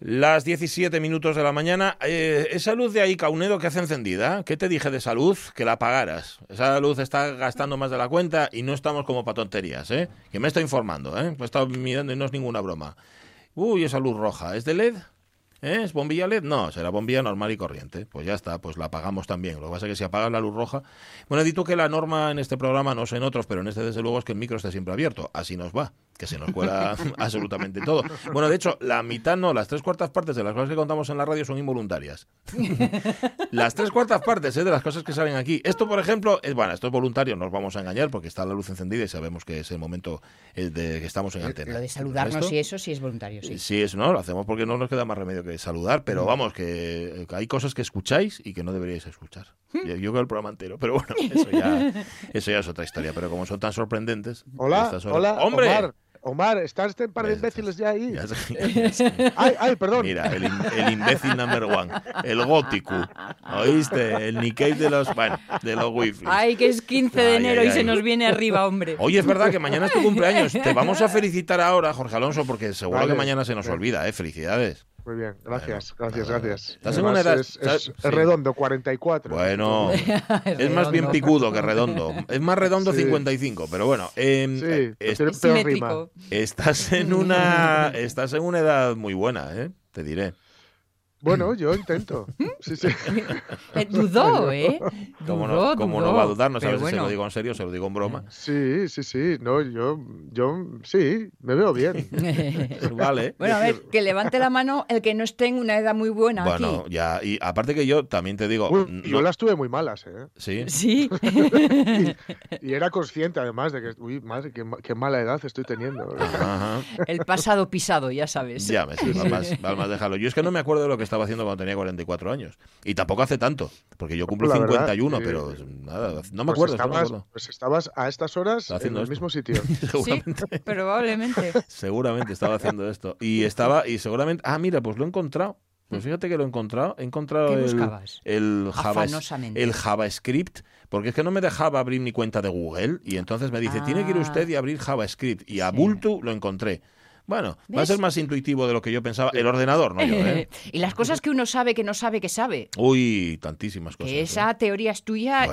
Las 17 minutos de la mañana. Eh, esa luz de ahí, Caunedo, que hace encendida. ¿Qué te dije de esa luz? Que la apagaras. Esa luz está gastando más de la cuenta y no estamos como para tonterías, ¿eh? Que me estoy informando, ¿eh? He estado mirando y no es ninguna broma. Uy, esa luz roja. ¿Es de LED? ¿Eh? ¿Es bombilla LED? No, será bombilla normal y corriente. Pues ya está, pues la apagamos también. Lo que pasa es que si apagas la luz roja... Bueno, he dicho que la norma en este programa, no sé en otros, pero en este desde luego es que el micro esté siempre abierto. Así nos va que se nos cuela absolutamente todo. Bueno, de hecho, la mitad no, las tres cuartas partes de las cosas que contamos en la radio son involuntarias. las tres cuartas partes ¿eh? de las cosas que salen aquí. Esto, por ejemplo, es bueno, esto es voluntario, nos vamos a engañar porque está la luz encendida y sabemos que es el momento de que estamos en antena. Lo de saludarnos y eso sí es voluntario, sí. Sí, es, no, lo hacemos porque no nos queda más remedio que saludar, pero mm. vamos, que hay cosas que escucháis y que no deberíais escuchar. Yo, yo creo el programa entero, pero bueno, eso ya, eso ya es otra historia. Pero como son tan sorprendentes. Hola, hola, ¡Hombre! Omar, ¿estás este par de imbéciles ya ahí? ay, ay, perdón. Mira, el, imbécil number one, el gótico, ¿oíste? El Nikkei de los, bueno, de los wifi. Ay, que es 15 de enero y se nos viene arriba, hombre. Oye, es verdad que mañana es tu cumpleaños. Te vamos a felicitar ahora, Jorge Alonso, porque seguro que mañana se nos olvida, ¿eh? Felicidades. Muy bien, gracias, gracias, gracias. Estás en una edad. Es, redondo, 44. Bueno, es más bien picudo que redondo. Es más redondo 55, pero bueno. Em, sí, es, estás en una estás en una edad muy buena, ¿eh? Te diré. Bueno, yo intento. Sí, sí. Eh, dudó, ¿eh? ¿Cómo, no, no va a dudar? No sabes si se lo digo en serio o se lo digo en broma. Sí, sí, sí. No, yo, yo sí, me veo bien. vale. Bueno, a ver, que levante la mano el que no esté en una edad muy buena. Bueno, ya. Y aparte que yo también te digo. Yo las tuve muy malas, ¿eh? Sí. Sí. y, era consciente además de que, uy, madre, qué, mala edad estoy teniendo. El pasado pisado, ya sabes. Ya, me sí, más, más dejarlo. Yo es que no me acuerdo de lo que estaba haciendo cuando tenía 44 años. Y tampoco hace tanto, porque yo cumplo 51, pero nada, no me pues acuerdo. Estabas, pues estabas a estas horas haciendo en el mismo sitio. seguramente. Sí, probablemente. seguramente estaba haciendo esto. Y estaba, y seguramente, ah, mira, pues lo he encontrado. Pues fíjate que lo he encontrado. He encontrado el, el, Java, el JavaScript, porque es que no me dejaba abrir mi cuenta de Google. Y entonces me dice, tiene que ir usted y abrir JavaScript. Y a Bultu lo encontré. Bueno, va a ser más intuitivo de lo que yo pensaba. El ordenador, no yo, ¿eh? y las cosas que uno sabe que no sabe que sabe. Uy, tantísimas cosas. Que esa ¿eh? teoría es tuya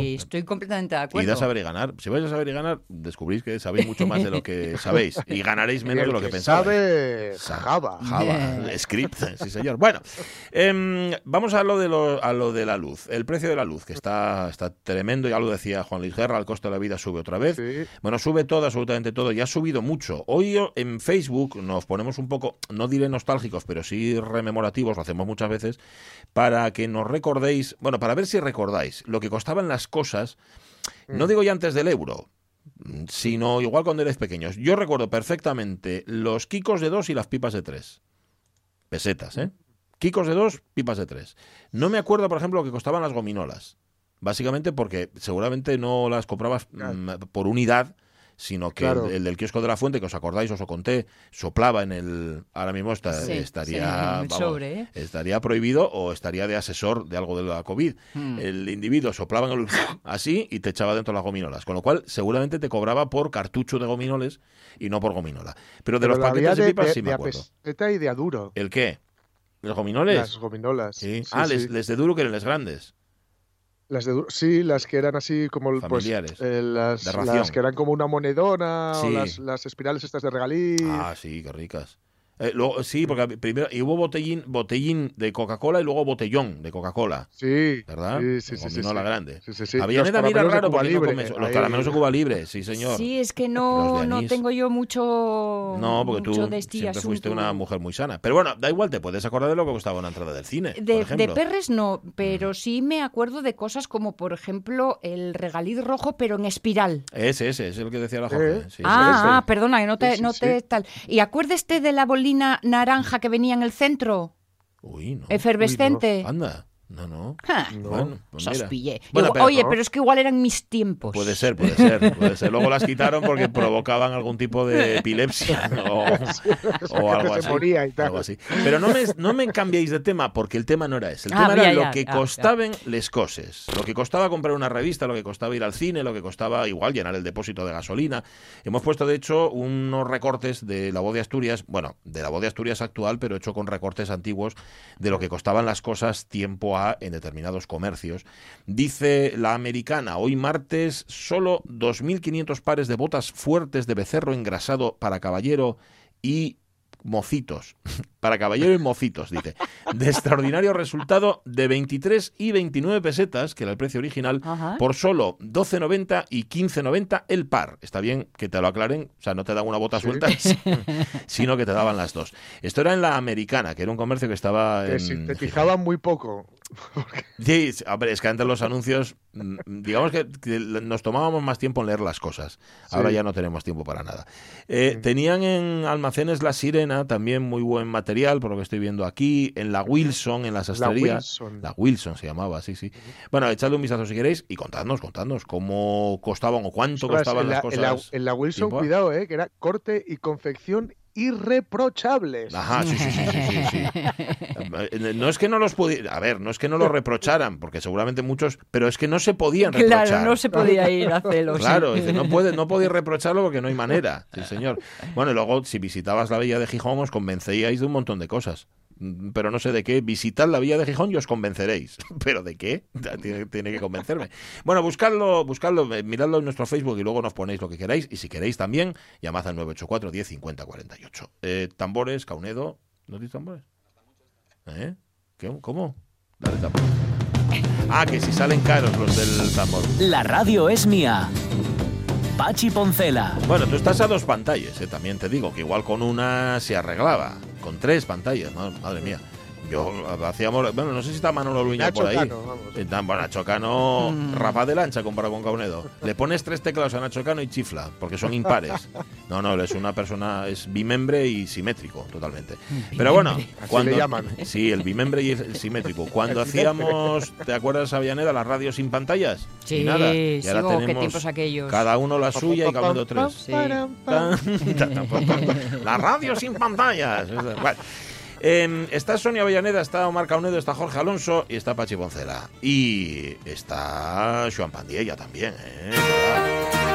y, estoy completamente de acuerdo. Y de saber y ganar. Si vais a saber y ganar, descubrís que sabéis mucho más de lo que sabéis. Y ganaréis menos de lo que, que pensabais. Sabe Java. Java, script, sí señor. Bueno, em, vamos a lo, de a lo de la luz. El precio de la luz, que está, está tremendo, ya lo decía Juan Luis Guerra, el costo de la vida sube otra vez. Bueno, sube todo, absolutamente todo, y ha subido mucho. Hoy en Facebook nos ponemos un poco, no diré nostálgicos, pero sí rememorativos, lo hacemos muchas veces, para que nos recordéis, bueno, para ver si recordáis lo que costaban las cosas, no mm. digo ya antes del euro, sino igual cuando eres pequeños. Yo recuerdo perfectamente los kikos de dos y las pipas de tres. Pesetas, ¿eh? Kikos de dos, pipas de tres. No me acuerdo, por ejemplo, lo que costaban las gominolas. Básicamente porque seguramente no las comprabas mm, por unidad, sino que el, del kiosco de la fuente, que os acordáis, os lo conté, soplaba en el... Ahora mismo estaría, ¿eh? estaría prohibido o estaría de asesor de algo de la COVID. Hmm. El individuo soplaba en el, así y te echaba dentro las gominolas, con lo cual seguramente te cobraba por cartucho de gominoles y no por gominola. Pero de los paquetes de, pipas sí me acuerdo. de duro. ¿El qué? ¿Los gominoles? Las gominolas. Sí. ah, Les, les de duro que eran las grandes. Las de, sí, las que eran así como pues, Familiares, eh, las, las, que eran como una monedona o las, las, espirales estas de regalí. Ah, sí, qué ricas. Eh, luego, sí, porque primero y hubo botellín, botellín de Coca-Cola y luego botellón de Coca-Cola. Sí. ¿Verdad? Sí, sí, sí. sí, la grande. Sí, sí, sí. Avellaneda mira raro porque libre, no Los caramelos de Cuba Libre, sí, señor. Sí, es que no, no tengo yo mucho. No, porque tú este siempre fuiste una mujer muy sana. Pero bueno, da igual, te puedes acordar de lo que costaba una entrada del cine. De, de perres no, pero mm. sí me acuerdo de cosas como, por ejemplo, el regaliz rojo, pero en espiral. Ese, ese, es el que decía la Jorge. ah, ah, perdona, que no te, no te tal. Y acuérdese de la naranja que venía en el centro. Uy, no. Efervescente. Anda. No, no. Bueno, pues oye, pero es que igual eran mis tiempos. Puede ser, puede ser, puede ser. Luego las quitaron porque provocaban algún tipo de epilepsia o, algo, así, Pero no me, no me cambiéis de tema porque el tema no era ese. El ah, tema era lo que costaban les cosas. Lo que costaba comprar una revista, lo que costaba ir al cine, lo que costaba igual llenar el depósito de gasolina. Hemos puesto, de hecho, unos recortes de la voz de Asturias, bueno, de la voz de Asturias actual, pero hecho con recortes antiguos de lo que costaban las cosas tiempo a en determinados comercios. Dice la americana, hoy martes, solo 2.500 pares de botas fuertes de becerro engrasado para caballero y mocitos. Para caballero y mocitos, dice. De extraordinario resultado de 23 y 29 pesetas, que era el precio original, por solo 12,90 y 15,90 el par. Está bien que te lo aclaren, o sea, no te dan una bota suelta, sino que te daban las dos. Esto era en la americana, que era un comercio que estaba en... te fijaban muy poco. Sí, es que antes los anuncios, mm, digamos que, nos tomábamos más tiempo en leer las cosas. Ahora ya no tenemos tiempo para nada. Eh, tenían en almacenes La Sirena también muy buen material, por lo que estoy viendo aquí. En la Wilson, en las sastrerías. La Wilson. se llamaba, sí, sí. Bueno, echadle un vistazo si queréis y contadnos, contadnos cómo costaban o cuánto costaban las cosas. En la, Wilson, cuidado, eh, que era corte y confección irreprochables. Ajá, sí, sí, sí, sí, sí, No es que no los pudiera, a ver, no es que no lo reprocharan, porque seguramente muchos, pero es que no se podían reprochar. Claro, no se podía ir a celos. Claro, dice, no puede, no podéis reprocharlo porque no hay manera. Sí, señor. Bueno, y luego si visitabas la Villa de Gijón os convencíais de un montón de cosas. Mm, pero no sé de qué. Visitad la Villa de Gijón y os convenceréis. ¿Pero de qué? Tiene, que convencerme. Bueno, buscadlo, buscadlo, eh, miradlo en nuestro Facebook y luego nos ponéis lo que queráis. Y si queréis también, llamad al 984 10 50 48. tambores, Caunedo. ¿No tienes tambores? ¿Eh? ¿Cómo? Dale tambor. Ah, que si salen caros los del tambor. La radio es mía. Pachi Poncela. Bueno, tú estás a dos pantallas, eh, también te digo, que igual con una se arreglaba con tres pantallas, madre mía. Yo hacíamos, bueno, no sé si está Manolo Luña por ahí. Cano, vamos. Bueno, Nacho Cano, mm. rapaz de lancha comparado con Caunedo. Le pones tres teclados a Nacho Cano y chifla, porque son impares. No, no, es una persona, es bimembre y simétrico, totalmente. Pero bueno, cuando le llaman. Sí, el bimembre y el simétrico. Cuando hacíamos, ¿te acuerdas, Avianeda, las radios sin pantallas? Sí, y nada. Y ahora tenemos tiempos aquellos. cada uno la suya y Caunedo tres. Sí. la radio sin pantallas. Bueno. Eh, está Sonia Avellaneda, está Omar Caunedo, está Jorge Alonso y está Pachi Poncela. Y está Joan Pandiella también. ¿eh?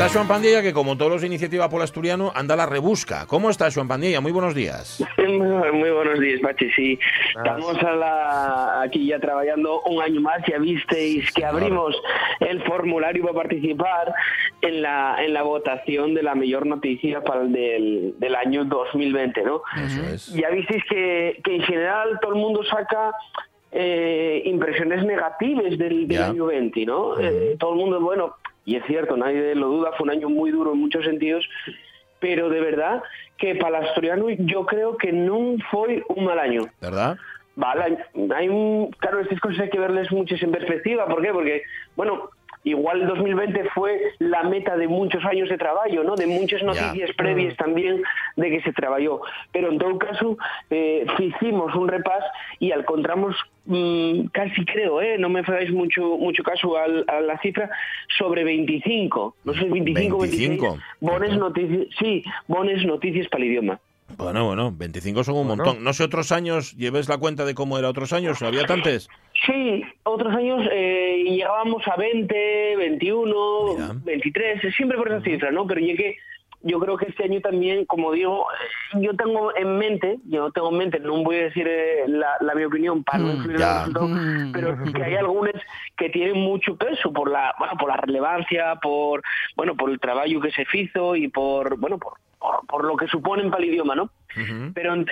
Está Juan Pandilla, que como todos los Iniciativa por Asturiano, anda a la rebusca. ¿Cómo está Juan Pandilla? Muy buenos días. Muy, buenos días, Pachi. Sí, estamos aquí ya trabajando un año más. Ya visteis que abrimos el formulario para participar en la, en la votación de la mejor noticia para el del, del año 2020, ¿no? Eso es. Ya visteis que, que en general todo el mundo saca eh, impresiones negativas del, año 20, ¿no? Eh, todo el mundo, bueno, y es cierto, nadie lo duda, fue un año muy duro en muchos sentidos, pero de verdad que para el Asturiano yo creo que no fue un mal año. ¿Verdad? Vale, hay un, claro, estas cosas hay que verles muchas en perspectiva, ¿por qué? Porque, bueno, igual el 2020 fue la meta de muchos años de trabajo, ¿no? De muchas noticias previas también de que se trabajó. Pero en todo caso, eh, hicimos un repás y encontramos mm, casi creo, ¿eh? No me hagáis mucho mucho caso a la cifra, sobre 25. No sé, 25, 25. Bones noticias, sí, bones noticias para el idioma. Bueno, bueno, 25 son un montón. No sé otros años, lleves la cuenta de cómo era otros años, ¿había tantos? Sí, otros años eh, llegábamos a 20, 21, 23, siempre por esa cifra, ¿no? Pero llegué, yo creo que este año también, como digo, yo tengo en mente, yo tengo en mente, no voy a decir eh, la, mi opinión para no mm, mm. pero que hay algunos que tienen mucho peso por la, bueno, por la relevancia, por, bueno, por el trabajo que se hizo y por, bueno, por por, lo que suponen para el idioma, ¿no? Pero en,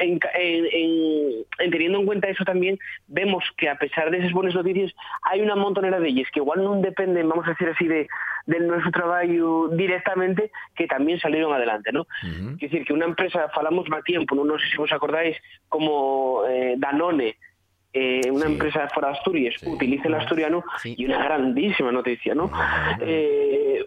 teniendo en cuenta eso también, vemos que a pesar de esas buenas noticias, hay una montonera de ellas que igual no dependen, vamos a decir así, de, nuestro trabajo directamente, que también salieron adelante, ¿no? Es decir, que una empresa, falamos más tiempo, no, sé si os acordáis, como eh, Danone, eh, una empresa fuera de Asturias utilice el asturiano y una grandísima noticia, ¿no? Eh,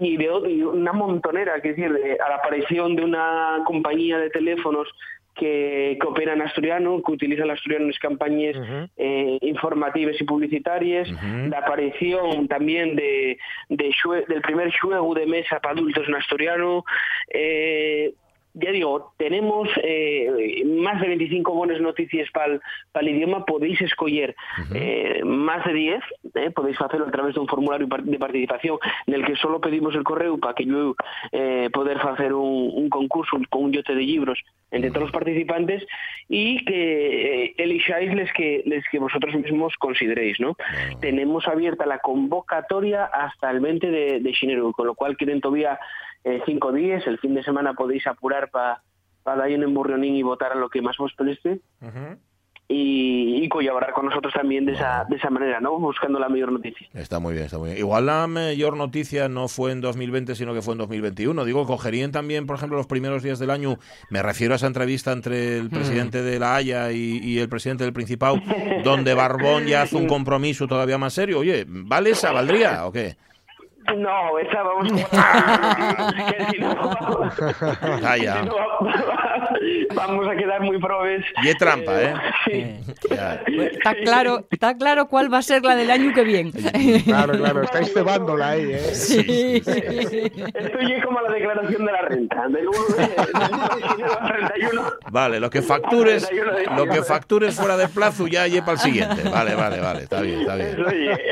y de una montonera, que decir, a la aparición de una compañía de teléfonos que, que opera en asturiano, que utiliza el asturiano en campañas eh, informativas y publicitarias, la aparición también de, del primer juego de mesa para adultos en asturiano, eh, ya digo, tenemos eh, más de 25 buenas noticias para el idioma, podéis escoger eh, más de 10, eh, podéis hacerlo a través de un formulario de participación en el que solo pedimos el correo para que yo poder hacer un, concurso con un yote de libros entre todos los participantes y que elijáis les que, les que vosotros mismos consideréis. ¿no? Tenemos abierta la convocatoria hasta el 20 de, de enero, con lo cual quieren todavía eh, cinco días. El fin de semana podéis apurar para pa dar un emburrionín y votar a lo que más vos peleste. y, colaborar con nosotros también de esa, de esa manera, ¿no? Buscando la mayor noticia. Está muy bien, está muy bien. Igual la mayor noticia no fue en 2020, sino que fue en 2021. Digo, cogerían también, por ejemplo, los primeros días del año, me refiero a esa entrevista entre el presidente de la Haya y, y el presidente del Principado, donde Barbón ya hace un compromiso todavía más serio. Oye, ¿vale esa? ¿Valdría o qué? No, esa vamos vamos a quedar muy probes. Y es trampa, ¿eh? ¿eh? Está claro, está claro cuál va a ser la del año que viene. Claro, claro, estáis cebándola ahí, ¿eh? Sí. Esto es como la declaración de la renta, del 1 de, 31. Vale, lo que factures, lo que factures fuera de plazo ya lleva para el siguiente. Vale, vale, vale, está bien, está bien.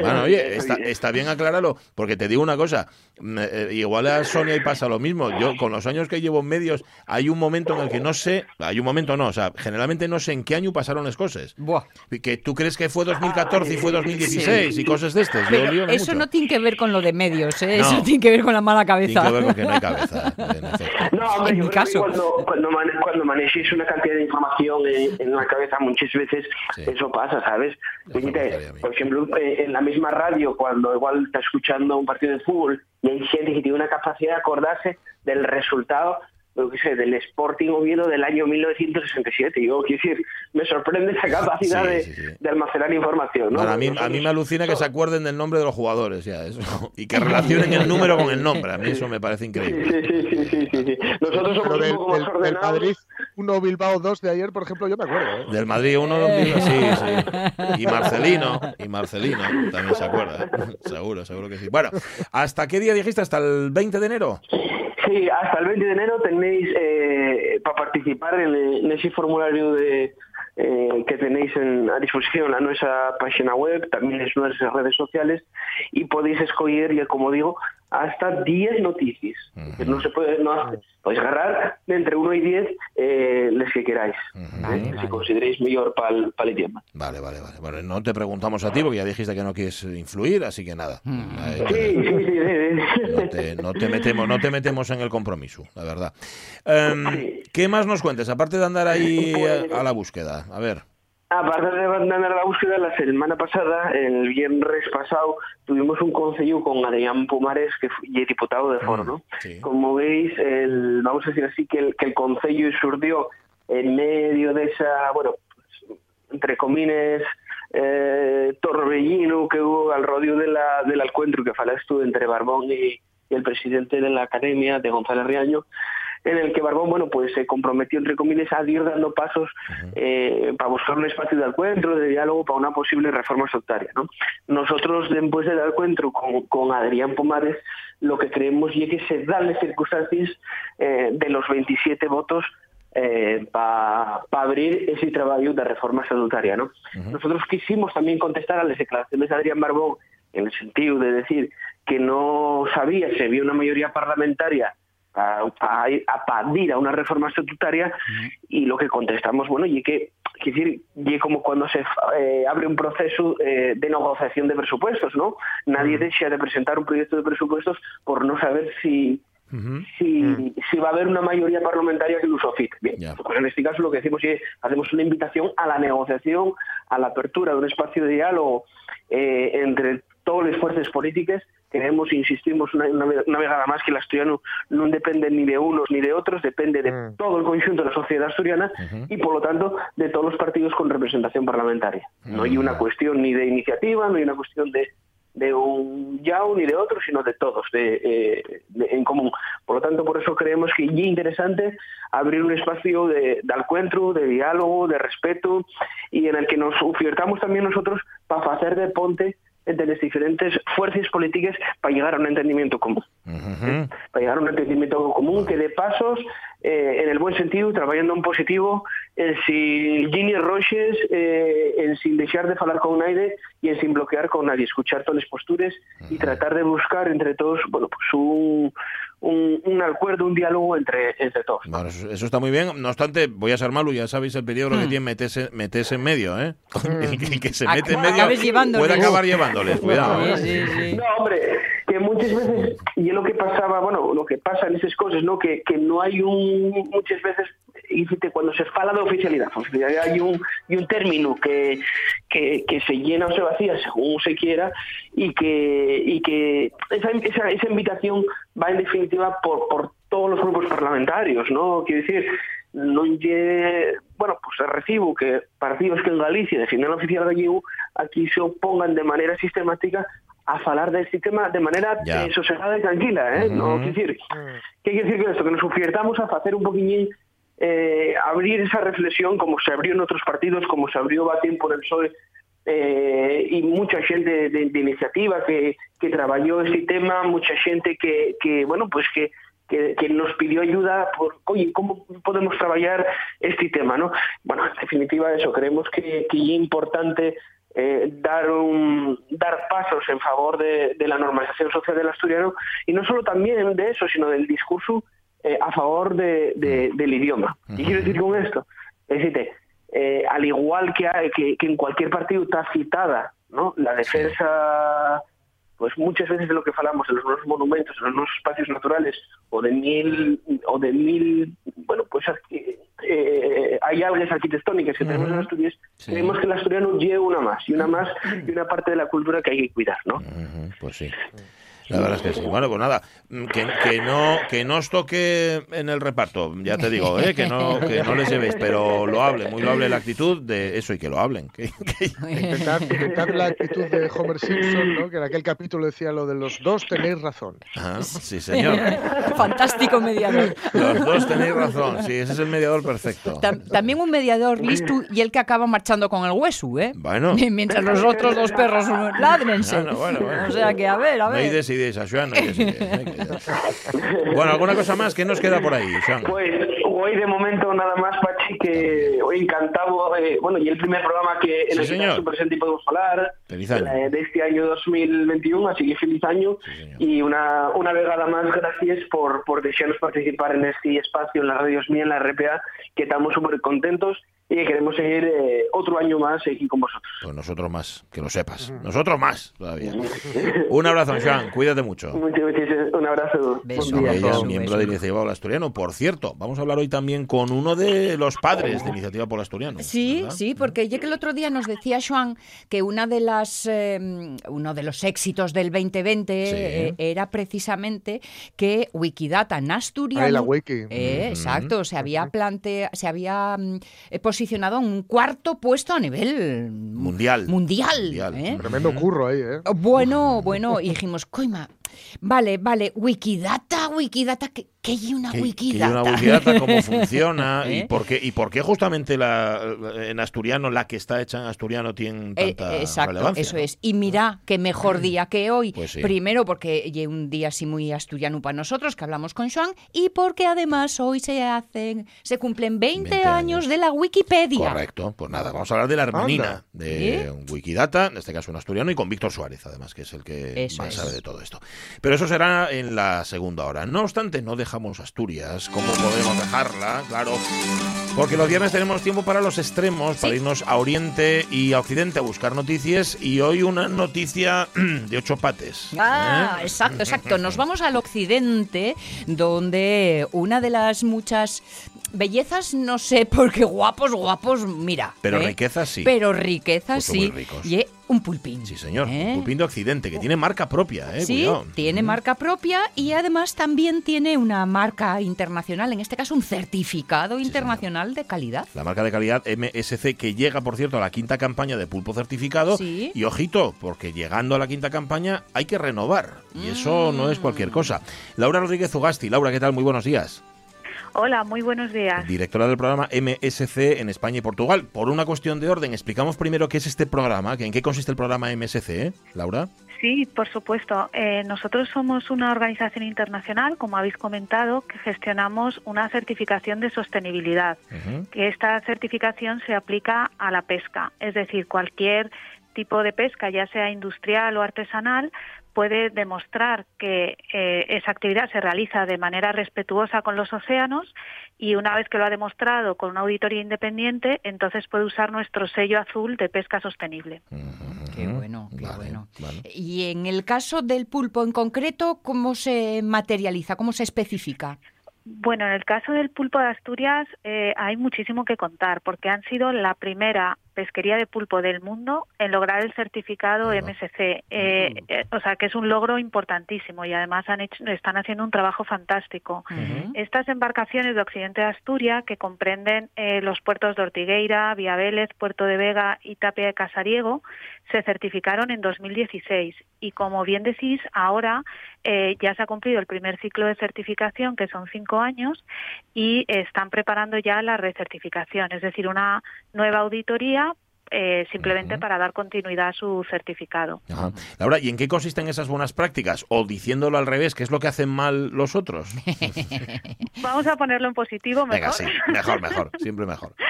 Bueno, oye, está, está bien aclararlo, porque te digo una cosa, igual a Sonia y pasa lo mismo. Yo, con los años que llevo en medios, hay un momento en el que no sé, hay un momento no, o sea, generalmente no sé en qué año pasaron las cosas. Buah. Que tú crees que fue 2014 y fue 2016 y cosas de estas. eso no tiene que ver con lo de medios, ¿eh? eso tiene que ver con la mala cabeza. Tiene que ver con que no hay cabeza. no, hombre, en mi caso. Cuando, cuando, manejes una cantidad de información en, la cabeza, muchas veces eso pasa, ¿sabes? Por ejemplo, eh, en la misma radio, cuando igual está escuchando un partido de fútbol y hay gente que tiene una capacidad de acordarse del resultado lo que sé, del Sporting Oviedo del año 1967. Yo quiero decir, me sorprende esa capacidad de, almacenar información. ¿no? a, mí, a mí me alucina que se acuerden del nombre de los jugadores ya, eso, y que relacionen el número con el nombre. A mí eso me parece increíble. Sí, sí, sí. sí, Nosotros somos del, un poco más del, Madrid 1 Bilbao 2 de ayer, por ejemplo, yo me acuerdo. ¿eh? Del Madrid 1 sí, sí. Y Marcelino, y Marcelino también se acuerda. ¿eh? Seguro, seguro que sí. Bueno, ¿hasta qué día dijiste? ¿Hasta el 20 de enero? Sí, hasta el 20 de enero tenéis eh, para participar en, ese formulario eh, que tenéis en, a disposición en nuestra página web, también en nuestras redes sociales, y podéis escoger, ya como digo, hasta 10 noticias. No se puede, no, podéis agarrar de entre 1 y 10 eh, les que queráis, ¿eh? si consideréis mejor para el, el, idioma. Vale, vale, vale. Bueno, no te preguntamos a ti porque ya dijiste que no quieres influir, así que nada. sí, sí, sí, no, te, metemos, no te metemos en el compromiso, la verdad. Em, ¿Qué más nos cuentes, aparte de andar ahí pues, a la búsqueda? A ver. Aparte de abandonar la búsqueda, la semana pasada, el viernes pasado, tuvimos un consejo con Adrián Pumares, que es diputado de Foro, mm. Como veis, el, vamos a decir así, que el, que el consejo surgió en medio de esa, bueno, pues, entre comines, eh, torbellino que hubo al rodio de la, del encuentro que falaste tú entre Barbón y, y el presidente de la Academia, de González Riaño, en el que Barbón, bueno, pues se comprometió, entre comillas, a ir dando pasos eh, para buscar un espacio de encuentro, de diálogo para una posible reforma ¿no? Nosotros, después del encuentro con, con Adrián Pomares, lo que creemos es que se dan las circunstancias eh, de los 27 votos eh, para abrir ese trabajo de reforma estatutaria. ¿no? Nosotros quisimos también contestar a las declaraciones de Adrián Barbón en el sentido de decir que no sabía si había una mayoría parlamentaria a, a, pedir a una reforma estatutaria y lo que contestamos, bueno, y que, decir, y como cuando se eh, abre un proceso eh, de negociación de presupuestos, ¿no? Nadie desea de presentar un proyecto de presupuestos por no saber si si, si, va a haber una mayoría parlamentaria que lo solicite. Bien, pues en este caso lo que decimos es hacemos una invitación a la negociación, a la apertura de un espacio de diálogo eh, entre todas las fuerzas políticas creemos e insistimos una, una, vegada más que el asturiano no depende ni de unos ni de otros, depende de mm. todo el conjunto de la sociedad asturiana y por lo tanto de todos los partidos con representación parlamentaria. No hay una cuestión ni de iniciativa, no hay una cuestión de de un YAU ni de otro, sino de todos, eh, de, en común. Por lo tanto, por eso creemos que es interesante abrir un espacio de, de, encuentro, de diálogo, de respeto, y en el que nos ofertamos también nosotros para hacer de ponte entre las diferentes fuerzas políticas para llegar a un entendimiento común. Para llegar a un entendimiento común que de pasos, eh, en el buen sentido, trabajando en positivo, en sin Ginny Roches, eh, en sin dejar de hablar con nadie y en sin bloquear con nadie, escuchar todas las posturas y tratar de buscar entre todos, bueno, pues un, un, acuerdo, un diálogo entre, entre todos. Bueno, eso, está muy bien. No obstante, voy a ser malo, ya sabéis el peligro que hmm. tiene meterse, meterse en medio, ¿eh? el, que se mete en medio puede acabar llevándoles, cuidado. ¿eh? No, hombre, que muchas veces, y es lo que pasaba, bueno, lo que pasa en esas cosas, ¿no? Que, que no hay un, muchas veces y cuando se fala de oficialidad, hay un, y un término que, que, que, se llena o se vacía según se quiera y que, y que esa, esa, esa invitación va en definitiva por, por todos los grupos parlamentarios, ¿no? Quiero decir, no bueno, pues recibo que partidos que en Galicia defienden la oficial gallego aquí se opongan de manera sistemática a falar del sistema de manera eh, sosegada y tranquila, ¿eh? No quiero decir, ¿qué quiere decir con esto? Que nos ofertamos a hacer un poquillín eh, abrir esa reflexión como se abrió en otros partidos, como se abrió Batín por el PSOE eh, y mucha gente de, iniciativa que, que trabajó ese tema, mucha gente que, que bueno, pues que, que, nos pidió ayuda por, oye, ¿cómo podemos trabajar este tema? ¿no? Bueno, en definitiva eso, creemos que, que es importante eh, dar un, dar pasos en favor de, de, la normalización social del asturiano y no solo también de eso, sino del discurso eh, a favor de, del idioma. ¿Y quiero decir con esto? Es decir, eh, al igual que, que, en cualquier partido está citada ¿no? la defensa, pues muchas veces de lo que falamos en los nuevos monumentos, en los nuevos espacios naturales, o de mil, o de mil bueno, pues eh, hay algas arquitectónicas que tenemos en Asturias, creemos que el asturiano lleva una más, y una más, y una parte de la cultura que hay que cuidar, ¿no? Pues sí. La verdad es que sí. Bueno, pues nada, mm, que, que, no, que no os toque en el reparto, ya te digo, ¿eh? que, no, que no les llevéis, pero lo hable, muy loable la actitud de eso y que lo hablen. Que, Intentar, la actitud de Homer Simpson, ¿no? que en aquel capítulo decía lo de los dos tenéis razón. sí, señor. Fantástico mediador. Los dos tenéis razón, sí, ese es el mediador perfecto. también un mediador listo y el que acaba marchando con el hueso, ¿eh? Bueno. Mientras los otros dos perros ladrense. Bueno, bueno, O sea que, a ver, a ver bueno, ¿alguna cosa más que nos queda por ahí, Pues hoy de momento nada más, Pachi, que hoy encantado, eh, bueno, y el primer programa que en el que presente y podemos hablar eh, de este año 2021, así que feliz año. Y una, una vegada más gracias por, por desearnos participar en este espacio en la Radio Mía, en la RPA, que estamos súper contentos y queremos seguir eh, otro año más aquí con vosotros. Pues nosotros más, que lo sepas. Nosotros más todavía. un abrazo, Joan. Cuídate mucho. un abrazo. Beso, Ella es miembro de Iniciativa Pola Asturiano. Por cierto, vamos a hablar hoy también con uno de los padres de Iniciativa Pola Asturiano. Sí, sí, porque ya que el otro día nos decía Joan que una de las, eh, uno de los éxitos del 2020 eh, era precisamente que Wikidata en Asturiano... la wiki. Exacto, se había, plante, se había mm, posicionado en un cuarto puesto a nivel mundial. Mundial. ¿eh? Tremendo curro ahí, ¿eh? Bueno, bueno, y dijimos, coima, vale, vale, Wikidata, Wikidata, que ¿Qué hay una Wikidata? ¿Qué una Wikidata? ¿Cómo funciona? ¿Y, ¿Eh? por qué, ¿Y por qué justamente la, en asturiano, la que está hecha en asturiano, tiene eh, tanta Exacto, eso es. Y mira, qué mejor día que hoy. Pues Primero porque es un día así muy asturiano para nosotros, que hablamos con Joan, y porque además hoy se hacen, se cumplen 20, años, de la Wikipedia. Correcto. Pues nada, vamos a hablar de la hermanina de Wikidata, en este caso un asturiano, y con Víctor Suárez, además, que es el que más sabe de todo esto. Pero eso será en la segunda hora. No obstante, no deja Asturias. ¿Cómo podemos dejarla? Claro. Porque los viernes tenemos tiempo para los extremos, para irnos a Oriente y a Occidente a buscar noticias. Y hoy una noticia de ocho pates. Ah, ¿eh? exacto, exacto. Nos vamos al Occidente, donde una de las muchas bellezas no sé, porque guapos, guapos, mira. Pero ¿eh? riquezas sí. Pero riquezas pues sí. Y un pulpín. Sí, señor. Un ¿Eh? pulpín de Occidente, que tiene marca propia. ¿eh? Sí, tiene marca propia y además también tiene una marca internacional, en este caso un certificado internacional de calidad. La marca de calidad MSC que llega, por cierto, a la quinta campaña de pulpo certificado. Y ojito, porque llegando a la quinta campaña hay que renovar. Y eso no es cualquier mm. cosa. Laura Rodríguez Ugasti. Laura, ¿qué tal? Muy buenos días. Hola, muy buenos días. Directora del programa MSC en España y Portugal. Por una cuestión de orden, explicamos primero qué es este programa, en qué consiste el programa MSC, ¿eh? Laura. Sí, por supuesto. Eh, nosotros somos una organización internacional, como habéis comentado, que gestionamos una certificación de sostenibilidad. Que esta certificación se aplica a la pesca, es decir, cualquier tipo de pesca, ya sea industrial o artesanal, puede demostrar que eh, esa actividad se realiza de manera respetuosa con los océanos y una vez que lo ha demostrado con una auditoría independiente, entonces puede usar nuestro sello azul de pesca sostenible. Qué bueno, qué bueno. Y en el caso del pulpo en concreto, ¿cómo se materializa? ¿Cómo se especifica? Bueno, en el caso del pulpo de Asturias eh, hay muchísimo que contar porque han sido la primera pesquería de pulpo del mundo en lograr el certificado MSC. Eh, eh, o sea, que es un logro importantísimo y además han hecho, están haciendo un trabajo fantástico. Estas embarcaciones de Occidente de Asturias, que comprenden eh, los puertos de Ortigueira, Vélez, Puerto de Vega y Tapia de Casariego, se certificaron en 2016 y como bien decís, ahora ya se ha cumplido el primer ciclo de certificación, que son cinco años, y están preparando ya la recertificación, es decir, una nueva auditoría eh, simplemente para dar continuidad a su certificado. Laura, ¿y en qué consisten esas buenas prácticas? O diciéndolo al revés, ¿qué es lo que hacen mal los otros? Vamos a ponerlo en positivo, mejor. Venga, sí, mejor, mejor, siempre mejor.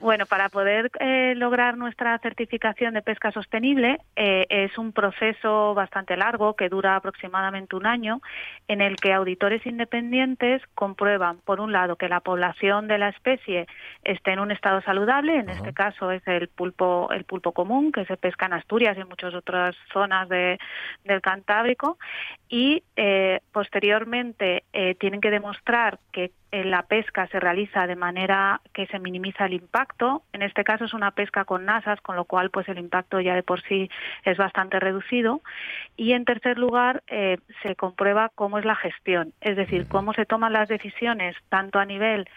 Bueno, para poder eh, lograr nuestra certificación de pesca sostenible eh, es un proceso bastante largo que dura aproximadamente un año, en el que auditores independientes comprueban, por un lado, que la población de la especie esté en un estado saludable, en este caso es el pulpo, el pulpo común que se pesca en Asturias y en muchas otras zonas de, del Cantábrico, y eh, posteriormente tienen que demostrar que la pesca se realiza de manera que se minimiza el impacto. En este caso es una pesca con nasas, con lo cual pues el impacto ya de por sí es bastante reducido. Y en tercer lugar eh, se comprueba cómo es la gestión, es decir, cómo se toman las decisiones tanto a nivel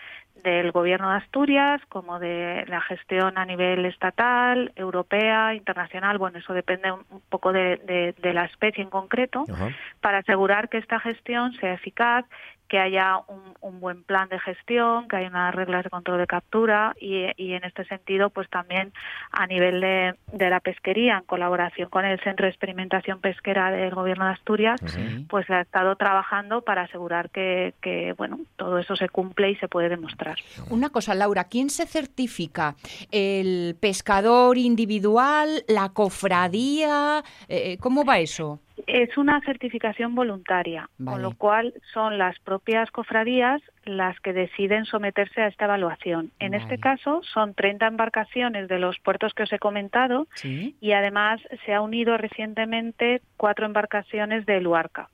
del Gobierno de Asturias como de la gestión a nivel estatal, europea, internacional. Bueno, eso depende un, poco de, la especie en concreto, para asegurar que esta gestión sea eficaz que haya un, buen plan de gestión, que haya unas reglas de control de captura y, en este sentido, pues también a nivel de, la pesquería, en colaboración con el Centro de Experimentación Pesquera del Gobierno de Asturias, pues ha estado trabajando para asegurar que, que, bueno, todo eso se cumple y se puede demostrar. Una cosa, Laura, ¿quién se certifica? ¿El pescador individual? ¿La cofradía? Eh, ¿Cómo va eso? Es una certificación voluntaria, con lo cual son las propias cofradías las que deciden someterse a esta evaluación. En este caso son 30 embarcaciones de los puertos que os he comentado y además se ha unido recientemente cuatro embarcaciones de Luarca.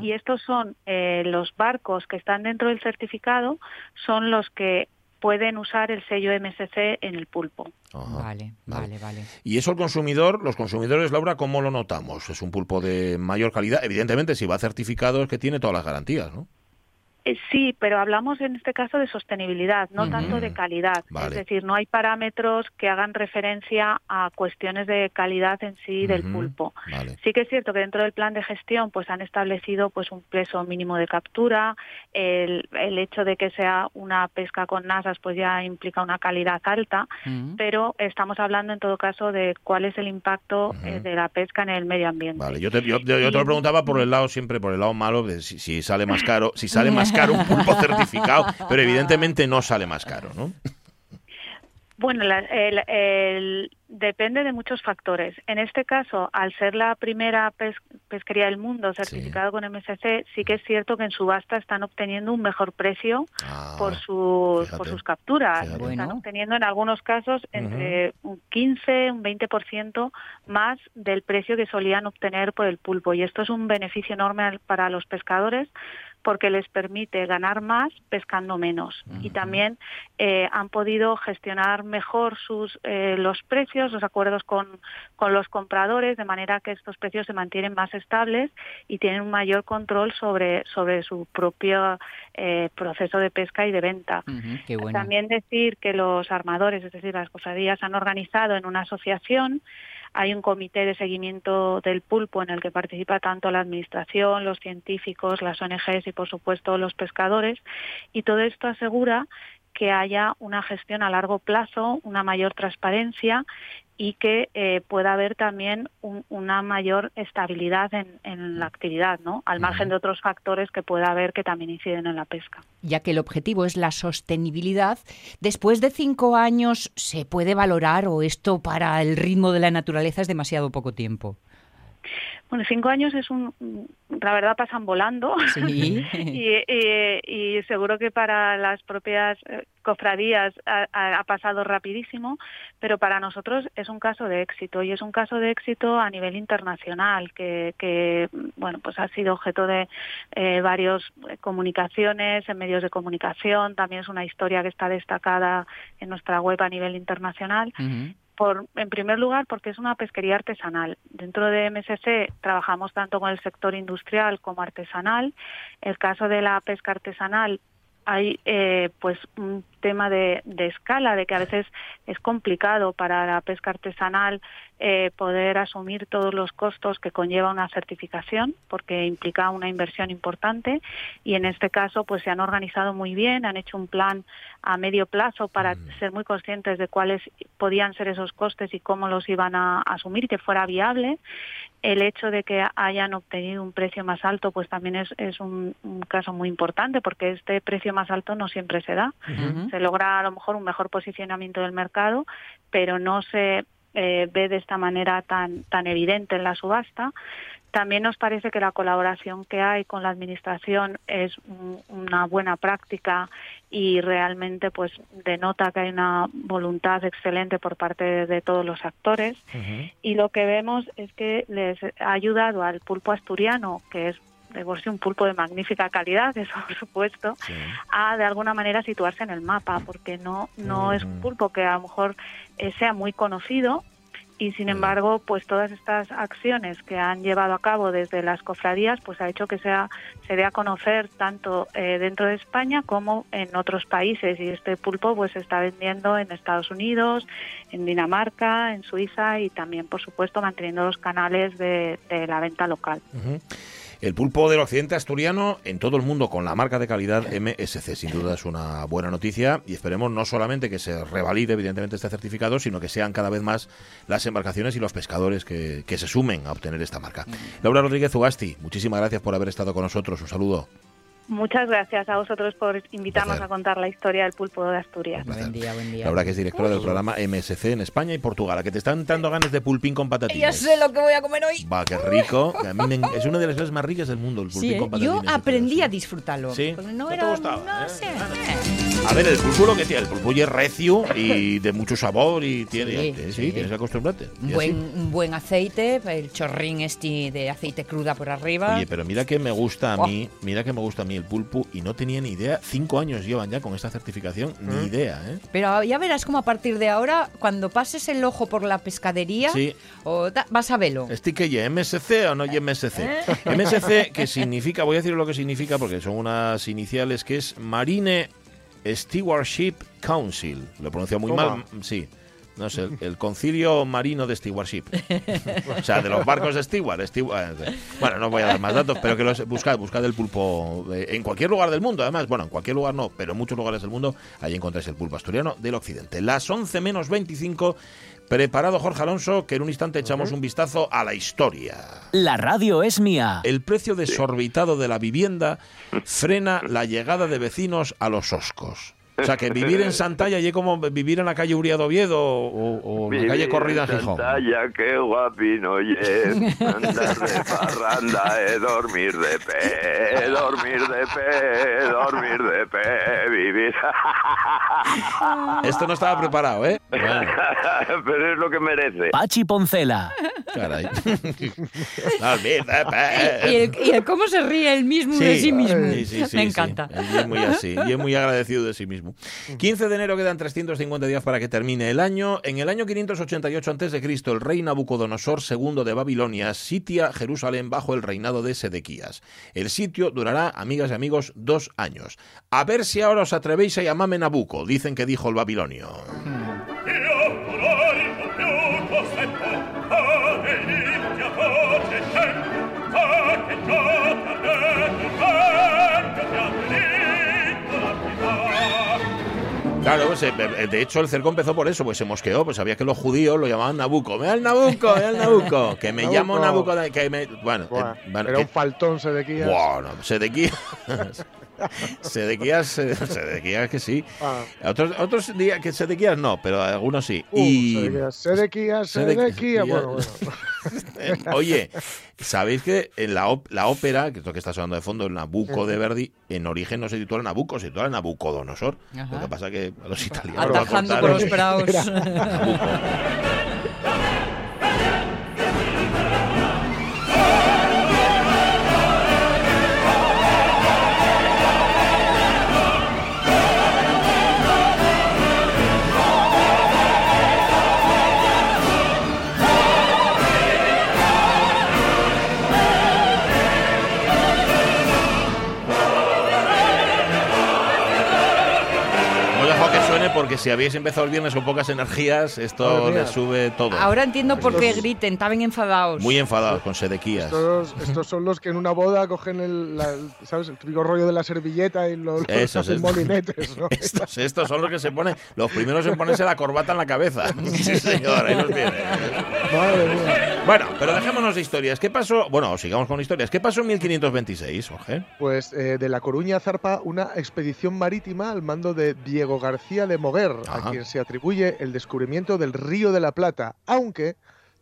Y estos son eh, los barcos que están dentro del certificado, son los que pueden usar el sello MSC en el pulpo. vale, vale, vale. Y eso el consumidor, los consumidores, Laura, ¿cómo lo notamos? Es un pulpo de mayor calidad. Evidentemente, si va certificado es que tiene todas las garantías, ¿no? Eh, sí, pero hablamos en este caso de sostenibilidad, no tanto de calidad. Es decir, no hay parámetros que hagan referencia a cuestiones de calidad en sí del pulpo. Sí que es cierto que dentro del plan de gestión pues han establecido pues un peso mínimo de captura, el, el hecho de que sea una pesca con nasas pues ya implica una calidad alta, pero estamos hablando en todo caso de cuál es el impacto eh, de la pesca en el medio ambiente. Vale, yo te, yo, te lo preguntaba por el lado siempre, por el lado malo, de si, si sale más caro, si sale más caro un pulpo certificado, pero evidentemente no sale más caro, ¿no? Bueno, el, depende de muchos factores. En este caso, al ser la primera pesquería del mundo certificada con MSC, sí que es cierto que en subasta están obteniendo un mejor precio ah, por, sus, por sus capturas. Están obteniendo en algunos casos entre un 15, un 20% más del precio que solían obtener por el pulpo. Y esto es un beneficio enorme para los pescadores porque les permite ganar más pescando menos. Y también eh, han podido gestionar mejor sus, eh, los precios, los acuerdos con, con los compradores, de manera que estos precios se mantienen más estables y tienen un mayor control sobre, sobre su propio eh, proceso de pesca y de venta. También decir que los armadores, es decir, las cofradías, han organizado en una asociación hay un comité de seguimiento del pulpo en el que participa tanto la administración, los científicos, las ONGs y, por supuesto, los pescadores. Y todo esto asegura que haya una gestión a largo plazo, una mayor transparencia y que eh, pueda haber también una mayor estabilidad en, la actividad, ¿no? Al margen de otros factores que pueda haber que también inciden en la pesca. Ya que el objetivo es la sostenibilidad, después de cinco años se puede valorar o esto para el ritmo de la naturaleza es demasiado poco tiempo. Bueno, cinco años es un, la verdad pasan volando. Y, seguro que para las propias eh, cofradías ha, pasado rapidísimo, pero para nosotros es un caso de éxito y es un caso de éxito a nivel internacional que, bueno, pues ha sido objeto de eh, varias comunicaciones en medios de comunicación. También es una historia que está destacada en nuestra web a nivel internacional en primer lugar, porque es una pesquería artesanal. Dentro de MSC trabajamos tanto con el sector industrial como artesanal. El caso de la pesca artesanal hay eh, pues un tema de, escala, de que a veces es complicado para la pesca artesanal eh, poder asumir todos los costos que conlleva una certificación, porque implica una inversión importante y en este caso pues se han organizado muy bien, han hecho un plan a medio plazo para mm. ser muy conscientes de cuáles podían ser esos costes y cómo los iban a asumir, que fuera viable el hecho de que hayan obtenido un precio más alto, pues también es, es un, caso muy importante, porque este precio más alto no siempre se da. Se logra a lo mejor un mejor posicionamiento del mercado, pero no se eh, ve de esta manera tan, tan evidente en la subasta. También nos parece que la colaboración que hay con la administración es una buena práctica y realmente pues denota que hay una voluntad excelente por parte de, todos los actores y lo que vemos es que les ha ayudado al pulpo asturiano que es de por sí un pulpo de magnífica calidad, eso por supuesto, a de alguna manera situarse en el mapa, porque no, no es un pulpo que a lo mejor eh, sea muy conocido, y sin embargo pues todas estas acciones que han llevado a cabo desde las cofradías pues ha hecho que sea se dé a conocer tanto eh, dentro de España como en otros países. Y este pulpo pues se está vendiendo en Estados Unidos en Dinamarca en Suiza y también por supuesto manteniendo los canales de, la venta local el pulpo del occidente asturiano en todo el mundo con la marca de calidad MSC. Sin duda es una buena noticia y esperemos no solamente que se revalide evidentemente este certificado, sino que sean cada vez más las embarcaciones y los pescadores que, se sumen a obtener esta marca. Laura Rodríguez Ugasti, muchísimas gracias por haber estado con nosotros. Un saludo. Muchas gracias a vosotros por invitarnos a contar la historia del pulpo de Asturias. Buen día, buen día. Laura, que es directora del programa MSC en España y Portugal, a que te están dando ganas de pulpín con patatines. Ya sé lo que voy a comer hoy. Va, qué rico. es una de las cosas más ricas del mundo, el pulpín con patatines. Yo aprendí a disfrutarlo. Sí, no, era, te gustaba. No ¿eh? sé. A ver, el pulpo lo que tiene, el pulpo es recio y de mucho sabor y tiene, sí, tienes que acostumbrarte. Un buen, un buen aceite, el chorrín este de aceite cruda por arriba. Oye, pero mira que me gusta a mí, mira que me gusta a mí el pulpo y no tenía ni idea. Cinco años llevan ya con esta certificación, ni ¿Mm? idea. ¿eh? Pero ya verás como a partir de ahora, cuando pases el ojo por la pescadería, vas a verlo. ¿Este que ya MSC o no y MSC? ¿Eh? MSC, que significa, voy a decir lo que significa porque son unas iniciales, que es Marine Stewardship Council. Lo pronuncio muy mal, sí. No sé, el, concilio marino de stewardship. o sea, de los barcos de steward, eh, Bueno, no voy a dar más datos, pero que los buscad, buscad el pulpo en cualquier lugar del mundo, además. Bueno, en cualquier lugar no, pero en muchos lugares del mundo, ahí encontráis el pulpo asturiano del occidente. Las 11 menos 25. Preparado Jorge Alonso, que en un instante echamos un vistazo a la historia. La radio es mía. El precio desorbitado de la vivienda frena la llegada de vecinos a los oscos. O sea, que vivir en Santalla y como vivir en la calle Uriado Oviedo o, en la calle Corrida en Gijón. Santalla, qué guapino es, andar de parranda, eh, dormir de pe, dormir de pe, dormir de pe, vivir. Esto no estaba preparado, ¿eh? pero es lo que merece. Pachi Poncela. Caray. y, el, cómo se ríe él mismo de sí mismo. Me encanta. Y es muy así. Y es muy agradecido de sí mismo. 15 de enero quedan 350 días para que termine el año. En el año 588 a.C., el rey Nabucodonosor II de Babilonia sitia Jerusalén bajo el reinado de Sedequías. El sitio durará, amigas y amigos, dos años. A ver si ahora os atrevéis a llamarme Nabuco, dicen que dijo el babilonio. Claro, pues, eh, eh, de hecho el cerco empezó por eso, pues se mosqueó, pues sabía que los judíos lo llamaban Nabucco. ¡Ve al Nabucco, ve al Nabucco! Que me llamo Nabucco. Que me, bueno, eh, era un faltón Sedequías. Bueno, Sedequías. Sedequías, Sedequías que sí. Ah. Otros, otros días que Sedequías no, pero algunos sí. Uh, y... Sedequías, Sedequías, Bueno, bueno. Oye, ¿sabéis que en la, la ópera, que es lo que está sonando de fondo, el Nabucco de Verdi, en origen no se titula Nabucco, se titula Nabucodonosor. Lo que pasa que a los italianos... Atajando por los praos. porque si habéis empezado el viernes con pocas energías, esto le sube todo. Ahora entiendo por qué griten, estaban enfadados. Muy enfadados con sedequías. Estos, son los que en una boda cogen el, ¿sabes? el típico rollo de la servilleta y los, esos, molinetes. Estos, son los que se ponen, los primeros en ponerse la corbata en la cabeza. Sí, señor, ahí los tiene. Bueno, pero dejémonos de historias. ¿Qué pasó? Bueno, sigamos con historias. ¿Qué pasó en 1526, Jorge? Pues eh, de La Coruña zarpa una expedición marítima al mando de Diego García de Moguer, a quien se atribuye el descubrimiento del Río de la Plata, aunque